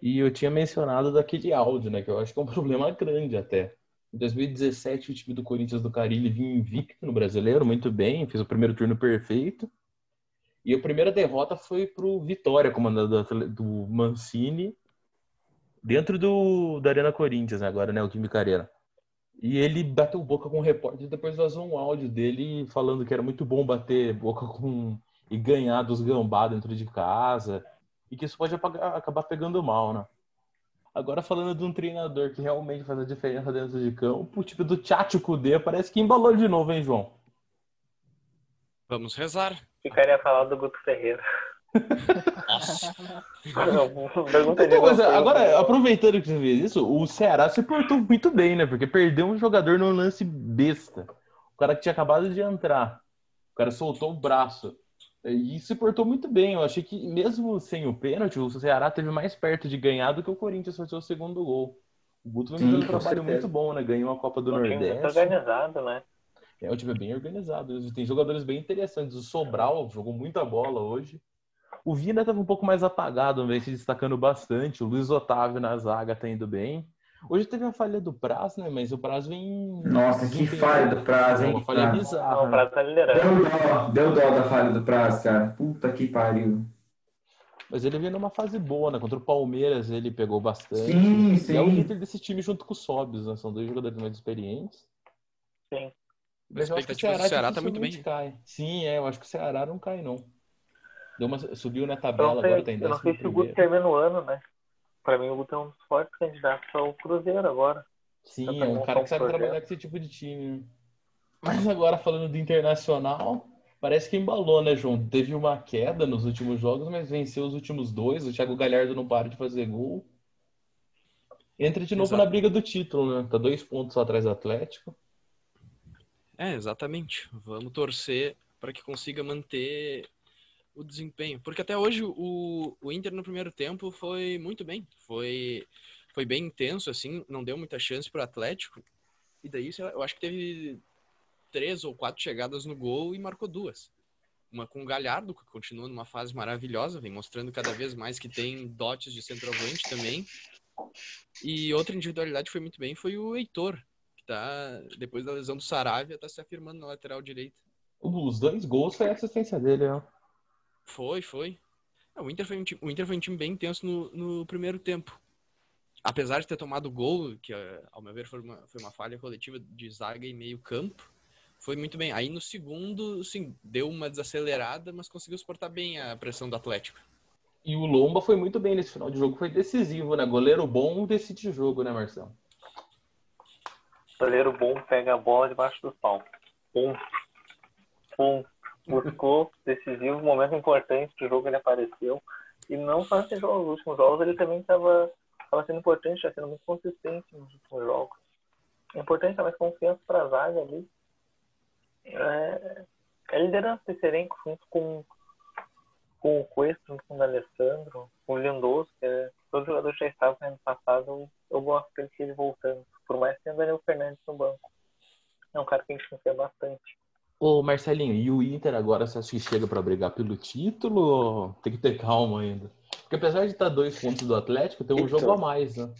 e eu tinha mencionado daquele áudio, né? Que eu acho que é um problema grande até. Em 2017, o time do Corinthians do Carilli vinha invicto no brasileiro, muito bem, fez o primeiro turno perfeito. E a primeira derrota foi pro Vitória, comandado do Mancini, dentro do, da Arena Corinthians, agora, né, o time Careira. E ele bateu boca com o repórter, depois vazou um áudio dele falando que era muito bom bater boca com e ganhar dos gambá dentro de casa, e que isso pode apagar, acabar pegando mal, né? Agora falando de um treinador que realmente faz a diferença dentro de campo, o tipo do Tchatcho Kudê, parece que embalou de novo, hein, João? Vamos rezar. Ficaria falar do Guto Ferreira. Pergunta de Então, você. agora, aproveitando que você fez isso, o Ceará se portou muito bem, né? Porque perdeu um jogador no lance besta. O cara que tinha acabado de entrar. O cara soltou o braço. E se portou muito bem. Eu achei que, mesmo sem o pênalti, o Ceará teve mais perto de ganhar do que o Corinthians fazer o segundo gol. O Guto vem fazendo um trabalho certeza. muito bom, né? Ganhou a Copa do time muito Nordeste. organizado, né? É, o time bem organizado. Tem jogadores bem interessantes. O Sobral jogou muita bola hoje. O Vina estava um pouco mais apagado, vem se destacando bastante. O Luiz Otávio na zaga tá indo bem. Hoje teve a falha do Praz, né? Mas o Praz vem. Nossa, que falha do Praz, É hein? uma falha Praz. bizarra. Não, o? Prato tá liderando. Deu dó, deu dó da falha do Praz, cara. Puta que pariu. Mas ele vem numa fase boa, né? Contra o Palmeiras ele pegou bastante. Sim, E é o sim. líder desse time junto com o Sobs, né? São dois jogadores mais experientes. Sim. Mas eu acho que o expectativa do Ceará, Ceará tá muito bem. cai. Sim, é, eu acho que o Ceará não cai, não. Deu uma, subiu na tabela sei, agora, tá em eu não sei se o Guto termina o ano, né? Pra mim, o Guto é um dos fortes candidatos ao Cruzeiro agora. Sim, Tá é um cara que tá sabe um trabalhar com esse tipo de time. né? Mas agora falando do Internacional, parece que embalou, né, João? Teve uma queda nos últimos jogos, mas venceu os últimos dois. O Thiago Galhardo não para de fazer gol. Entra de novo Exato. na briga do título, né? Tá dois pontos atrás do Atlético. É, exatamente. Vamos torcer para que consiga manter o desempenho. Porque até hoje o, o Inter no primeiro tempo foi muito bem. Foi, foi bem intenso, assim, não deu muita chance para o Atlético. E daí eu acho que teve três ou quatro chegadas no gol e marcou duas. Uma com o Galhardo, que continua numa fase maravilhosa, vem mostrando cada vez mais que tem dotes de centroavante também. E outra individualidade foi muito bem foi o Heitor, tá, depois da lesão do Saravia, tá se afirmando na lateral direita. Os dois gols foi a assistência dele, né? Foi, foi. É, o, Inter foi um time, o Inter foi um time bem intenso no, no primeiro tempo. Apesar de ter tomado gol, que eh, ao meu ver foi uma, foi uma falha coletiva de zaga e meio campo, foi muito bem. Aí no segundo, sim, deu uma desacelerada, mas conseguiu suportar bem a pressão do Atlético. E o Lomba foi muito bem nesse final de jogo, foi decisivo, né? Goleiro bom decide jogo, né, Marcelo? Goleiro bom pega a bola debaixo do pau. Pum. Pum. Buscou, decisivo, momento importante do jogo ele apareceu. E não só nesse jogo, nos últimos jogos ele também estava sendo importante, está sendo muito consistente nos últimos jogos. É importante dar mais confiança para a zaga ali. É, é a liderança desse elenco junto com, com o Cuesta, junto com o Alessandro, com o Lindoso, que é, todos os jogadores já estavam no ano passado, eu gosto que ele esteja voltando. Por mais que tenha o Daniel Fernandes no banco. É um cara que a gente confia bastante. Ô, Marcelinho, e o Inter agora você acha que chega para brigar pelo título ou tem que ter calma ainda? Porque apesar de estar dois pontos do Atlético, tem um Então. jogo a mais, né?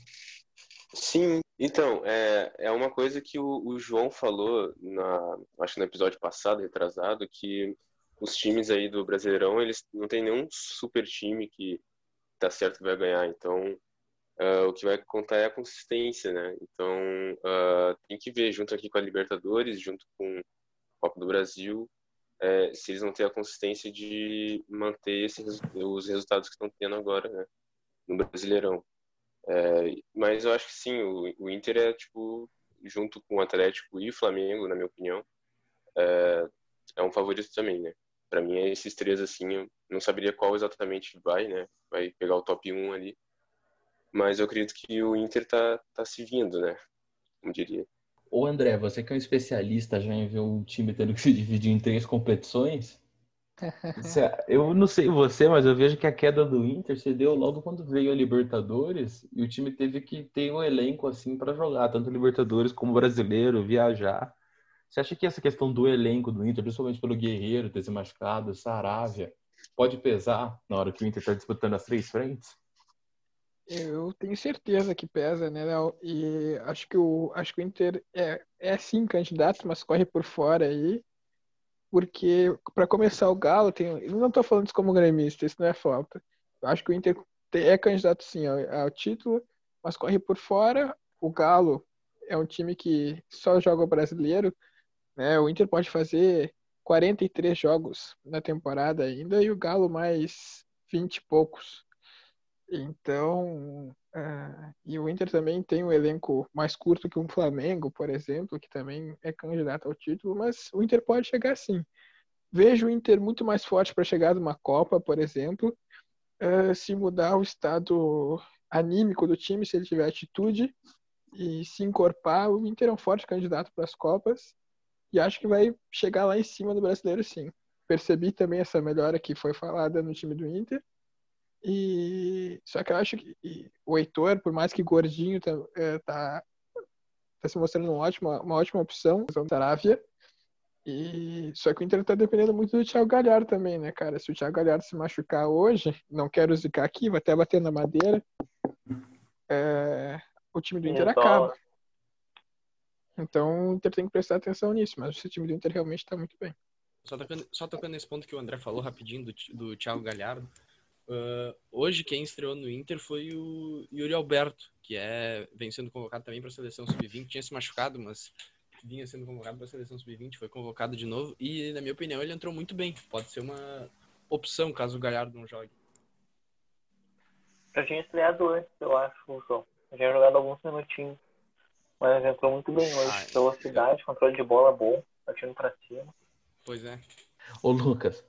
Sim, então, é, é uma coisa que o, o João falou, na, acho que no episódio passado, retrasado, que os times aí do Brasileirão, eles não tem nenhum super time que tá certo que vai ganhar. Então, ah, o que vai contar é a consistência, né? Então, ah, tem que ver junto aqui com a Libertadores, junto com a Copa do Brasil, é, se eles vão ter a consistência de manter esses, os resultados que estão tendo agora, né? No Brasileirão. É, mas eu acho que sim, o, o Inter é tipo, junto com o Atlético e o Flamengo, na minha opinião, é, é um favorito também, né? Para mim esses três assim, eu não saberia qual exatamente vai, né? Vai pegar o top 1 ali. Mas eu acredito que o Inter tá, tá se vindo, né? Como diria. Ô, André, você que é um especialista já em ver um time tendo que se dividir em três competições, eu não sei você, mas eu vejo que a queda do Inter se deu logo quando veio a Libertadores e o time teve que ter um elenco assim para jogar, tanto Libertadores como brasileiro, viajar. Você acha que essa questão do elenco do Inter, principalmente pelo Guerreiro ter se machucado, Saravia, pode pesar na hora que o Inter está disputando as três frentes? Eu tenho certeza que pesa, né, Léo? E acho que o, acho que o Inter é, é sim candidato, mas corre por fora aí. Porque, para começar, o Galo tem. Eu não estou falando isso como gremista, isso não é falta. Eu acho que o Inter te- é candidato sim ao, ao título, mas corre por fora. O Galo é um time que só joga o brasileiro, né? O Inter pode fazer 43 jogos na temporada ainda e o Galo mais 20 e poucos. Então, ah, e o Inter também tem um elenco mais curto que o Flamengo, por exemplo, que também é candidato ao título, mas o Inter pode chegar sim. Vejo o Inter muito mais forte para chegar numa Copa, por exemplo, ah, se mudar o estado anímico do time, se ele tiver atitude e se encorpar, o Inter é um forte candidato para as Copas e acho que vai chegar lá em cima do brasileiro sim. Percebi também essa melhora que foi falada no time do Inter. E só que eu acho que e o Heitor, por mais que gordinho, tá, é, tá, tá se mostrando uma ótima, uma ótima opção, o Saravia. E só que o Inter tá dependendo muito do Thiago Galhardo também, né, cara? Se o Thiago Galhardo se machucar hoje, não quero zicar aqui, vou até bater na madeira. é, o time do Inter Então, acaba. Então o Inter tem que prestar atenção nisso, mas esse time do Inter realmente tá muito bem. Só tocando, só tocando nesse ponto que o André falou rapidinho do, do Thiago Galhardo. Ah, hoje quem estreou no Inter foi o Yuri Alberto, que é, vem sendo convocado também para a seleção sub-20. Tinha se machucado, mas vinha sendo convocado para a seleção sub-20, foi convocado de novo. E, na minha opinião, ele entrou muito bem. Pode ser uma opção caso o Galhardo não jogue. Já tinha estreado antes, eu acho, o João. Já tinha jogado alguns minutinhos. Mas entrou muito bem hoje. Ah, Velocidade, controle de bola bom. partindo pra cima. Pois é. Ô, Lucas,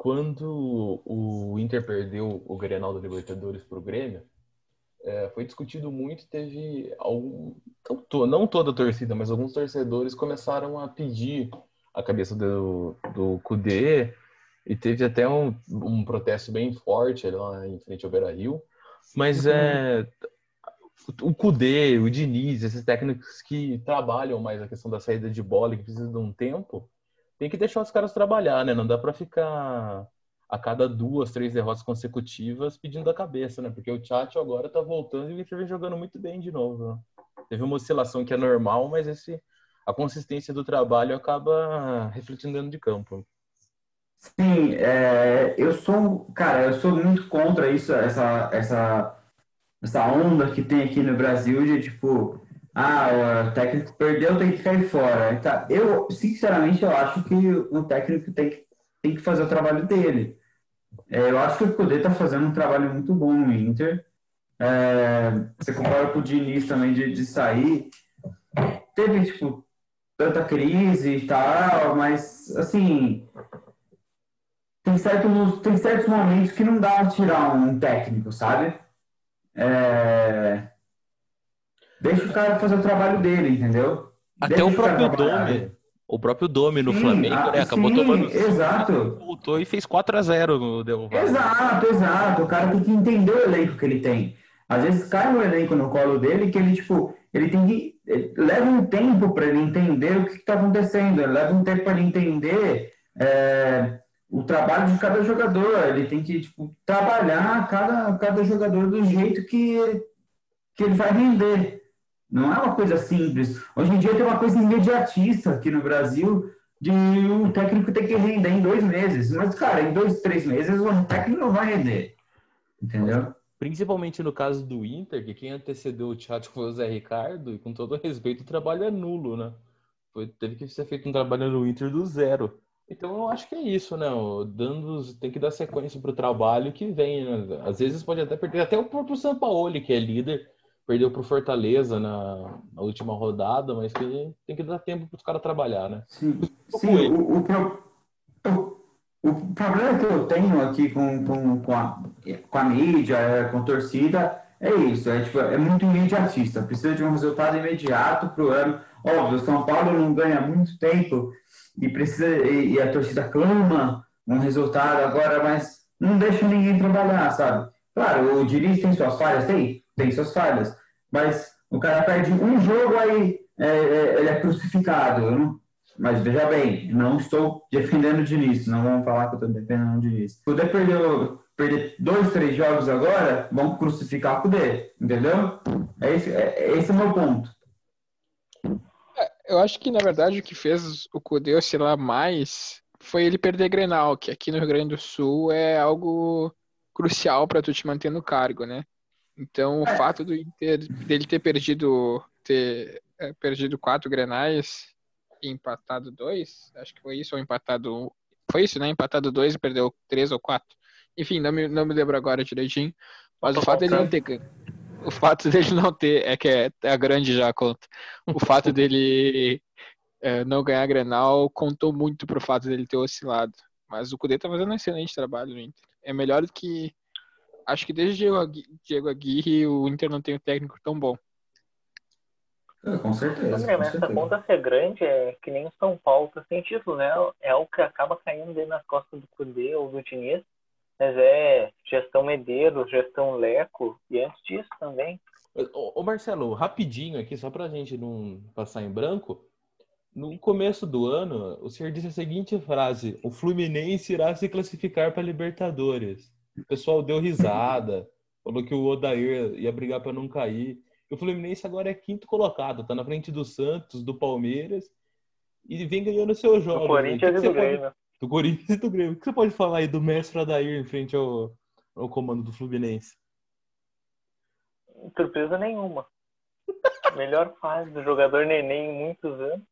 quando o Inter perdeu o Grenal da Libertadores pro Grêmio, é, foi discutido muito, teve algum, não to- não toda a torcida, mas alguns torcedores começaram a pedir a cabeça do, do Cudê e teve até um, um protesto bem forte lá em frente ao Beira-Rio. Mas é, o Cudê, o Diniz, esses técnicos que trabalham mais a questão da saída de bola e que precisam de um tempo, tem que deixar os caras trabalhar, né? Não dá pra ficar a cada duas, três derrotas consecutivas pedindo a cabeça, né? Porque o Tchatcho agora tá voltando e o Inter vem jogando muito bem de novo. né? Teve uma oscilação que é normal, mas esse, a consistência do trabalho acaba refletindo dentro de campo. Sim, é, eu sou, cara, eu sou muito contra isso, essa, essa, essa onda que tem aqui no Brasil de tipo, ah, o técnico perdeu, tem que cair fora. Então, eu, sinceramente, eu acho que o técnico tem que, tem que fazer o trabalho dele. É, eu acho que o Cudê tá fazendo um trabalho muito bom no Inter. É, você compara com o Diniz também de, de sair. Teve, tipo, tanta crise e tal, mas, assim, tem certos, tem certos momentos que não dá pra tirar um técnico, sabe? É, Deixa o cara fazer o trabalho dele, entendeu? Até Deixa o próprio trabalhar. Domi, o próprio Domi no Sim, Flamengo, ah, né? Acabou sim, tomando exato. voltou e fez 4 a 0 no Del Valle. Exato, exato. O cara tem que entender o elenco que ele tem. Às vezes cai um elenco no colo dele que ele, tipo, ele tem que. ele- Leva um tempo para ele entender o que está acontecendo, leva um tempo para ele entender é, o trabalho de cada jogador. Ele tem que, tipo, trabalhar cada, cada jogador do jeito que, que ele vai render. Não é uma coisa simples. Hoje em dia tem uma coisa imediatista aqui no Brasil de o técnico ter que render em dois meses. Mas, cara, em dois, três meses o técnico não vai render. Entendeu? Principalmente no caso do Inter, que quem antecedeu o chat foi o Zé Ricardo, e com todo respeito, o trabalho é nulo, né? Foi, teve que ser feito um trabalho no Inter do zero. Então eu acho que é isso, né? O- Dando, tem que dar sequência pro trabalho que vem, né? Às vezes pode até perder, até o próprio Sampaoli, que é líder, perdeu pro Fortaleza na, na última rodada, mas que tem que dar tempo pros caras trabalhar, né? Sim, sim o, o, o- o problema que eu tenho aqui com, com, com, a, com a mídia, é, com a torcida, é isso. É, tipo, é muito imediatista. Precisa de um resultado imediato pro ano. Óbvio, o São Paulo não ganha muito tempo e precisa e, e a torcida clama um resultado agora, mas não deixa ninguém trabalhar, sabe? Claro, o Diniz tem suas falhas, tem, tem suas falhas, mas o cara perde um jogo aí é, é, ele é crucificado. Não- mas veja bem, não estou defendendo o Diniz, não vamos falar que eu estou defendendo o Diniz. Se o Cudê perdeu, perder dois, três jogos agora, vão crucificar o Cudê, entendeu? É esse, é, esse é o meu ponto. Eu acho que, na verdade, o que fez o Cudê oscilar mais foi ele perder Grenal, que aqui no Rio Grande do Sul é algo crucial para tu te manter no cargo, né? Então, o É. fato do Inter, dele ter perdido, ter é, perdido quatro Grenais e empatado dois, acho que foi isso, ou empatado um. Foi isso, né? Empatado dois e perdeu três ou quatro. Enfim, não me, não me lembro agora direitinho. Mas o fato dele não ter. O fato dele não ter. É que é, é a grande já a conta. O fato dele é, não ganhar Grenal contou muito pro fato dele ter oscilado. Mas o Cudê tá fazendo um excelente trabalho no Inter. É melhor do que. Acho que desde Diego Agui- Diego Aguirre o Inter não tem um técnico tão bom. É, Com certeza, André, com mas essa conta ser grande é que nem o São Paulo tá sem título, né? É o que acaba caindo dentro nas costas do Cudê ou do Diniz. Mas é gestão Medeiros, gestão Leco e antes disso também. Ô, ô, Marcelo, rapidinho aqui, só pra gente não passar em branco. No começo do ano, o senhor disse a seguinte frase: o Fluminense irá se classificar para Libertadores. O pessoal deu risada, falou que o Odair ia brigar para não cair. E o Fluminense agora é quinto colocado, tá na frente do Santos, do Palmeiras e vem ganhando seus Do jogos. né? Corinthians e do você pode- Grêmio. Do Corinthians e do Grêmio. O que você pode falar aí do mestre Odair em frente ao, ao comando do Fluminense? Surpresa nenhuma. Melhor fase do jogador Neném em muitos anos.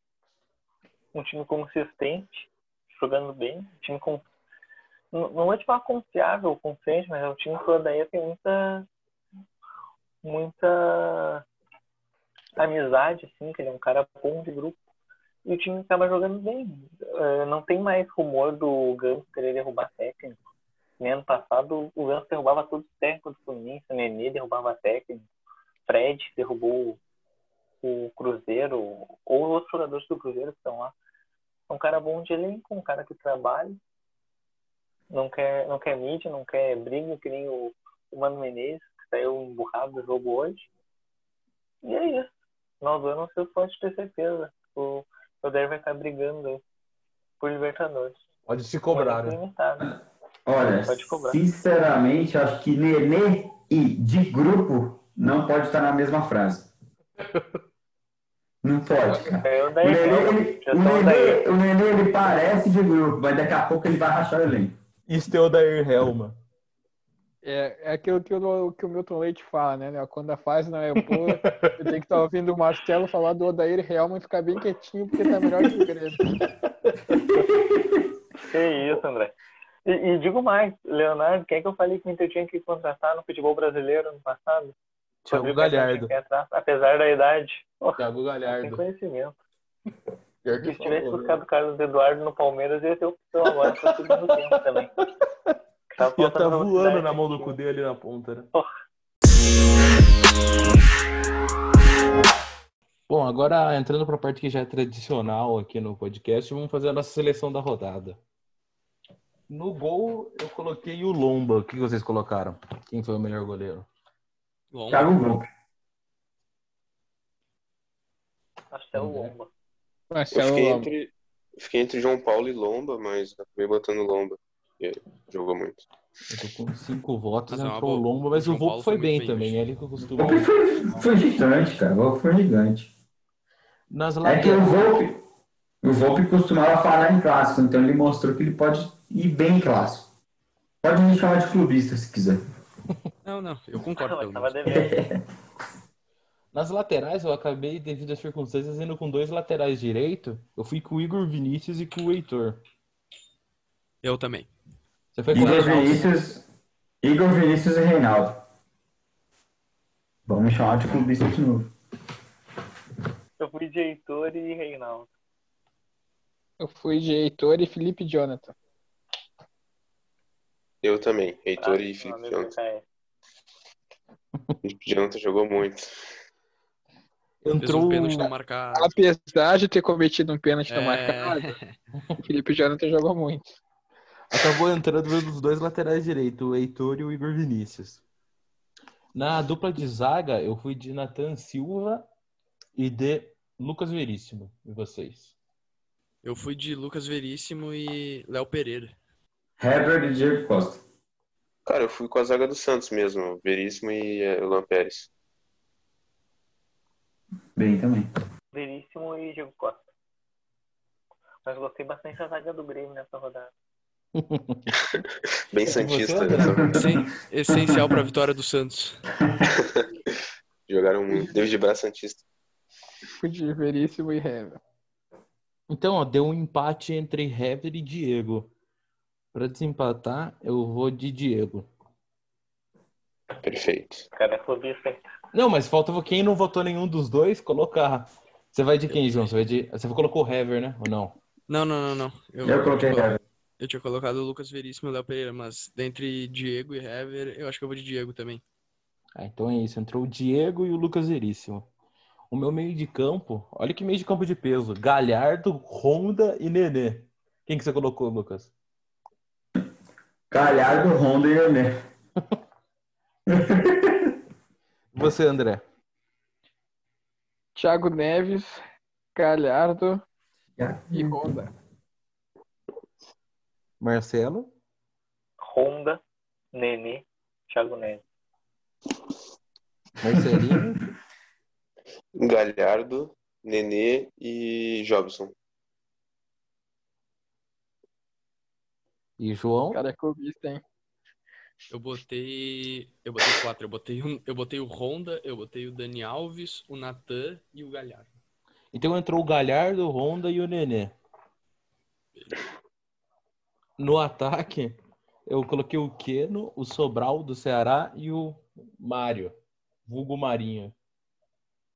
Um time consistente, jogando bem. Um time com. Não vou te falar confiável, confiante, mas é um time que o Odair tem muita. Muita amizade, assim, que ele é um cara bom de grupo. e o time acaba jogando bem. Uh, não tem mais rumor do Ganso querer derrubar técnico. No ano passado, o Ganso derrubava todos os técnicos do Fluminense, o Nenê derrubava técnico, Fred derrubou o Cruzeiro, ou os outros jogadores do Cruzeiro que estão lá. É um cara bom de elenco, um cara que trabalha, não quer, não quer mídia, não quer briga, que nem o, o Mano Menezes, que saiu emburrado do jogo hoje. E é isso. Final do ano você pode ter certeza. O Oder vai estar brigando por Libertadores. Pode se cobrar, né? Olha, sinceramente, acho que Nenê e de grupo não pode estar na mesma frase. Não pode, cara. O Nenê, ele, o, Nenê, o Nenê, ele parece de grupo, mas daqui a pouco ele vai rachar o elenco. Isso é o Dair Helma. É, é aquilo que o, que o Milton Leite fala, né? Quando a fase não é boa, eu tenho que estar ouvindo o Marcelo falar do Odair Helma e ficar bem quietinho, porque tá melhor que o Grêmio. Que isso, André. E, e, digo mais, Leonardo, quem é que eu falei que o Inter tinha que contratar no futebol brasileiro no passado? Thiago Galhardo. apesar da idade. Thiago Galhardo. Tem conhecimento. Se tivesse buscado o Carlos Eduardo no Palmeiras, ia ter opção agora para segundo tempo também. Tava ia estar tá voando na mão do cu dele na ponta, né? Oh. Bom, agora entrando para a parte que já é tradicional aqui no podcast, vamos fazer a nossa seleção da rodada. No gol, eu coloquei o Lomba. O que vocês colocaram? Quem foi o melhor goleiro? Thiago Volpe. Acho que é o Lomba. Eu fiquei entre, fiquei entre João Paulo e Lomba, mas acabei botando Lomba. Jogou muito. Eu tô com cinco votos, mas entrou o Lomba, mas o Volpe foi, bem, bem também. É ele que eu costumo. O foi, foi gigante, cara. O Volpe foi gigante. Nas é que o Volpe, o Volpe costumava falar em clássico, então ele mostrou que ele pode ir bem em clássico. Pode me chamar de clubista se quiser. Não, não, eu concordo. Nas laterais, eu acabei, devido às circunstâncias, indo com dois laterais direito. Eu fui com o Igor Vinícius e com o Heitor. Eu também. Você foi com Igor Vinícius, Igor Vinícius e Reinaldo. Vamos chamar de clubista de novo. Eu fui de Heitor e Reinaldo. Eu fui de Heitor e Felipe Jonathan. Eu também, Heitor ah, e Felipe Jonathan. Felipe Jonathan jogou muito. Entrou um pênalti não marcado. Apesar de ter cometido um pênalti é... não marcado, o Felipe Jonathan jogou muito. Acabou entrando os dois laterais direitos, o Heitor e o Igor Vinícius. Na dupla de zaga, eu fui de Nathan Silva e de Lucas Veríssimo. E vocês? Eu fui de Lucas Veríssimo e Léo Pereira. Hever e Diego Costa. Cara, eu fui com a zaga do Santos mesmo, Veríssimo e uh, Luan Pérez. Bem também. Veríssimo e Diego Costa. Mas gostei bastante da zaga do Grêmio nessa rodada. Bem Santista. Sim, essencial para a vitória do Santos. Jogaram muito. David Braz Santista. Fui de Veríssimo e Hever. Então, ó, deu um empate entre Hever e Diego. Para desempatar, eu vou de Diego. Perfeito. Cara, é clubista. Não, mas falta quem não votou nenhum dos dois, colocar. Você vai de quem, João? Você, vai de... Você colocou o Hever, né? Ou não? Não, não, não, não. Eu, eu coloquei Hever. Eu tinha colocado o Lucas Veríssimo e o Léo Pereira, mas dentre Diego e Hever, eu acho que eu vou de Diego também. Ah, então é isso. Entrou o Diego e o Lucas Veríssimo. O meu meio de campo, olha que meio de campo de peso. Galhardo, Honda e Nenê. Quem que você colocou, Lucas? Galhardo, Honda e Nenê. você, André? Thiago Neves, Galhardo e Honda. Marcelo? Honda, Nenê, Thiago Neves. Marcelinho? Galhardo, Nenê e Jobson. E João? Cara, é clubista, hein? Eu botei. Eu botei quatro. Eu botei, um, eu botei o Honda, eu botei o Dani Alves, o Natan e o Galhardo. Então entrou o Galhardo, o Honda e o Nenê. No ataque, eu coloquei o Keno, o Sobral do Ceará e o Mário, vulgo Marinho.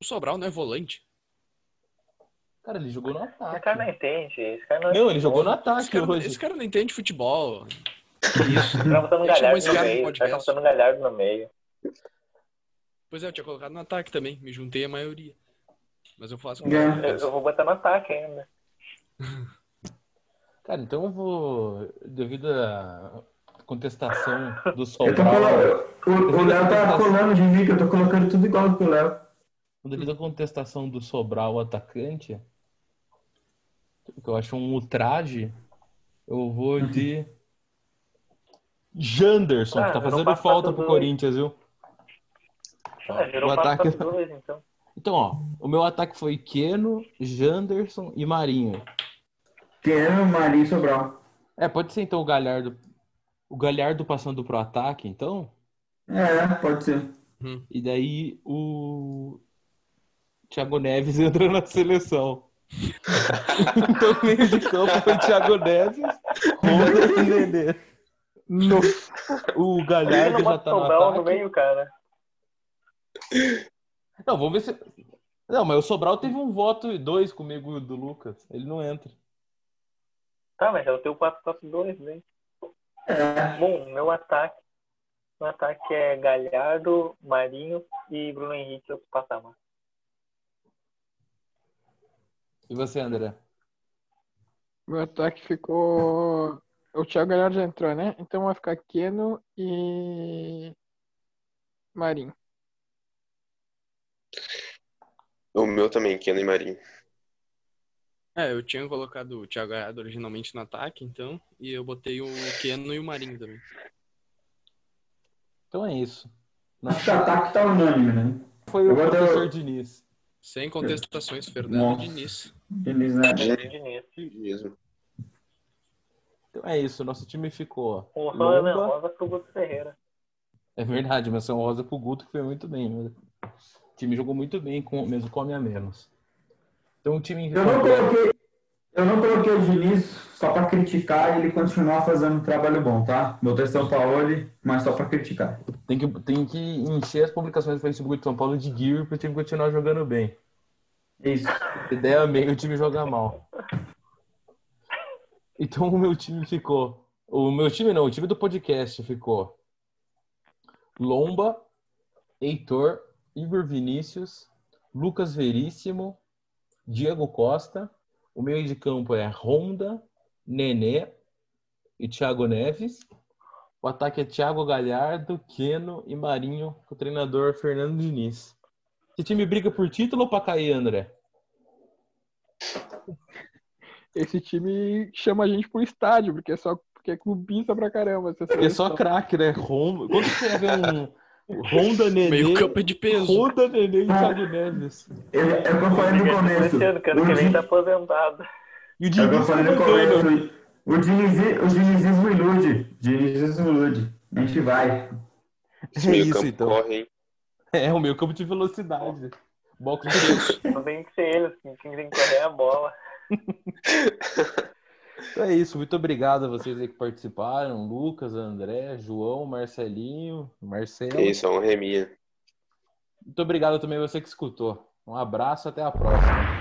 O Sobral não é volante? Cara, ele jogou no Esse cara não ataque. entende. Esse cara não, Não, ele jogou no Esse ataque cara, hoje. esse cara não entende futebol. Isso. Tá botando galhardo no meio. Tá botando galhardo no meio. Pois é, eu tinha colocado no ataque também. Me juntei a maioria. Mas eu faço com É. Eu, eu vou botar no ataque ainda. Cara, então eu vou. Devido à contestação do Eu tô. O o Léo tá colando de mim, que eu tô colocando tudo igual pro Léo. Devido à contestação do Sobral atacante, que eu acho um ultraje, eu vou de Janderson, Ah, que tá fazendo falta dois. pro Corinthians, viu? Ah, virou o ataque- para dois, então. Então, ó, o meu ataque foi Keno, Janderson e Marinho. Quero Marinho Sobral. É, pode ser então o Galhardo. O Galhardo passando pro ataque, então. É, pode ser. E daí o Thiago Neves entra na seleção. então o meio de campo foi Thiago Neves, Ronda e Nenê. No... O Galhardo não já tá o no Sobral no ataque. meio, cara? Não, vamos ver se. Não, mas o Sobral teve um voto e dois comigo do Lucas. Ele não entra. Tá, mas é o teu 4-4-2, né? É. Bom, meu ataque. Meu ataque é Galhardo, Marinho e Bruno Henrique, outro patamar. E você, André? Meu ataque ficou. O Thiago Galhardo já entrou, né? Então vai ficar Keno e. Marinho. O meu também, Keno e Marinho. É, eu tinha colocado o Thiago Galhardo originalmente no ataque, então. E eu botei o Keno e o Marinho também. Então é isso. Que o ataque tá unânime, né? Foi o Eu professor Diniz. Sem contestações, Fernando Nossa. Diniz. Diniz, né? Diniz. Então é isso. Nosso time ficou. O Rosa, Lomba. Rosa pro Guto Ferreira. É verdade, mas são rosa pro Guto que foi muito bem. né? O time jogou muito bem, com, mesmo com a menos. Então o time Eu não coloquei, eu não coloquei o Diniz só pra criticar e ele continuar fazendo um trabalho bom, tá? Botei São Paulo, mas só pra criticar. tem, que, tem que encher as publicações do Facebook de São Paulo de gear pro time continuar jogando bem. Isso. Ideia meio o time jogar mal. Então o meu time ficou. O meu time não, o time do podcast ficou. Lomba, Heitor, Igor Vinícius, Lucas Veríssimo, Diego Costa. O meio de campo é Honda, Nenê e Thiago Neves. O ataque é Thiago Galhardo, Keno e Marinho, o treinador Fernando Diniz. Esse time briga por título ou pra cair, André? Esse time chama a gente pro estádio, porque é só porque é clubista pra caramba. é só craque, né? Honda. Quando você vê um Honda Nenê, Meio campo é de peso. Honda Nenê e Thiago Neves. Ele, é o que eu falei no começo. Que O que vem Di- tá aposentado. E o É o que eu Diniz falei no comandando. começo. O Dinizismo ilude. Dinizismo ilude. A gente vai. Esse É isso, então. corre, hein? É, o meio campo de velocidade. Box de. Não tem que ser eles, quem tem que correr é a bola. Então é isso. Muito obrigado a vocês aí que participaram. Lucas, André, João, Marcelinho, Marcelo. É isso, é um reminha. Muito obrigado também a você que escutou. Um abraço, até a próxima.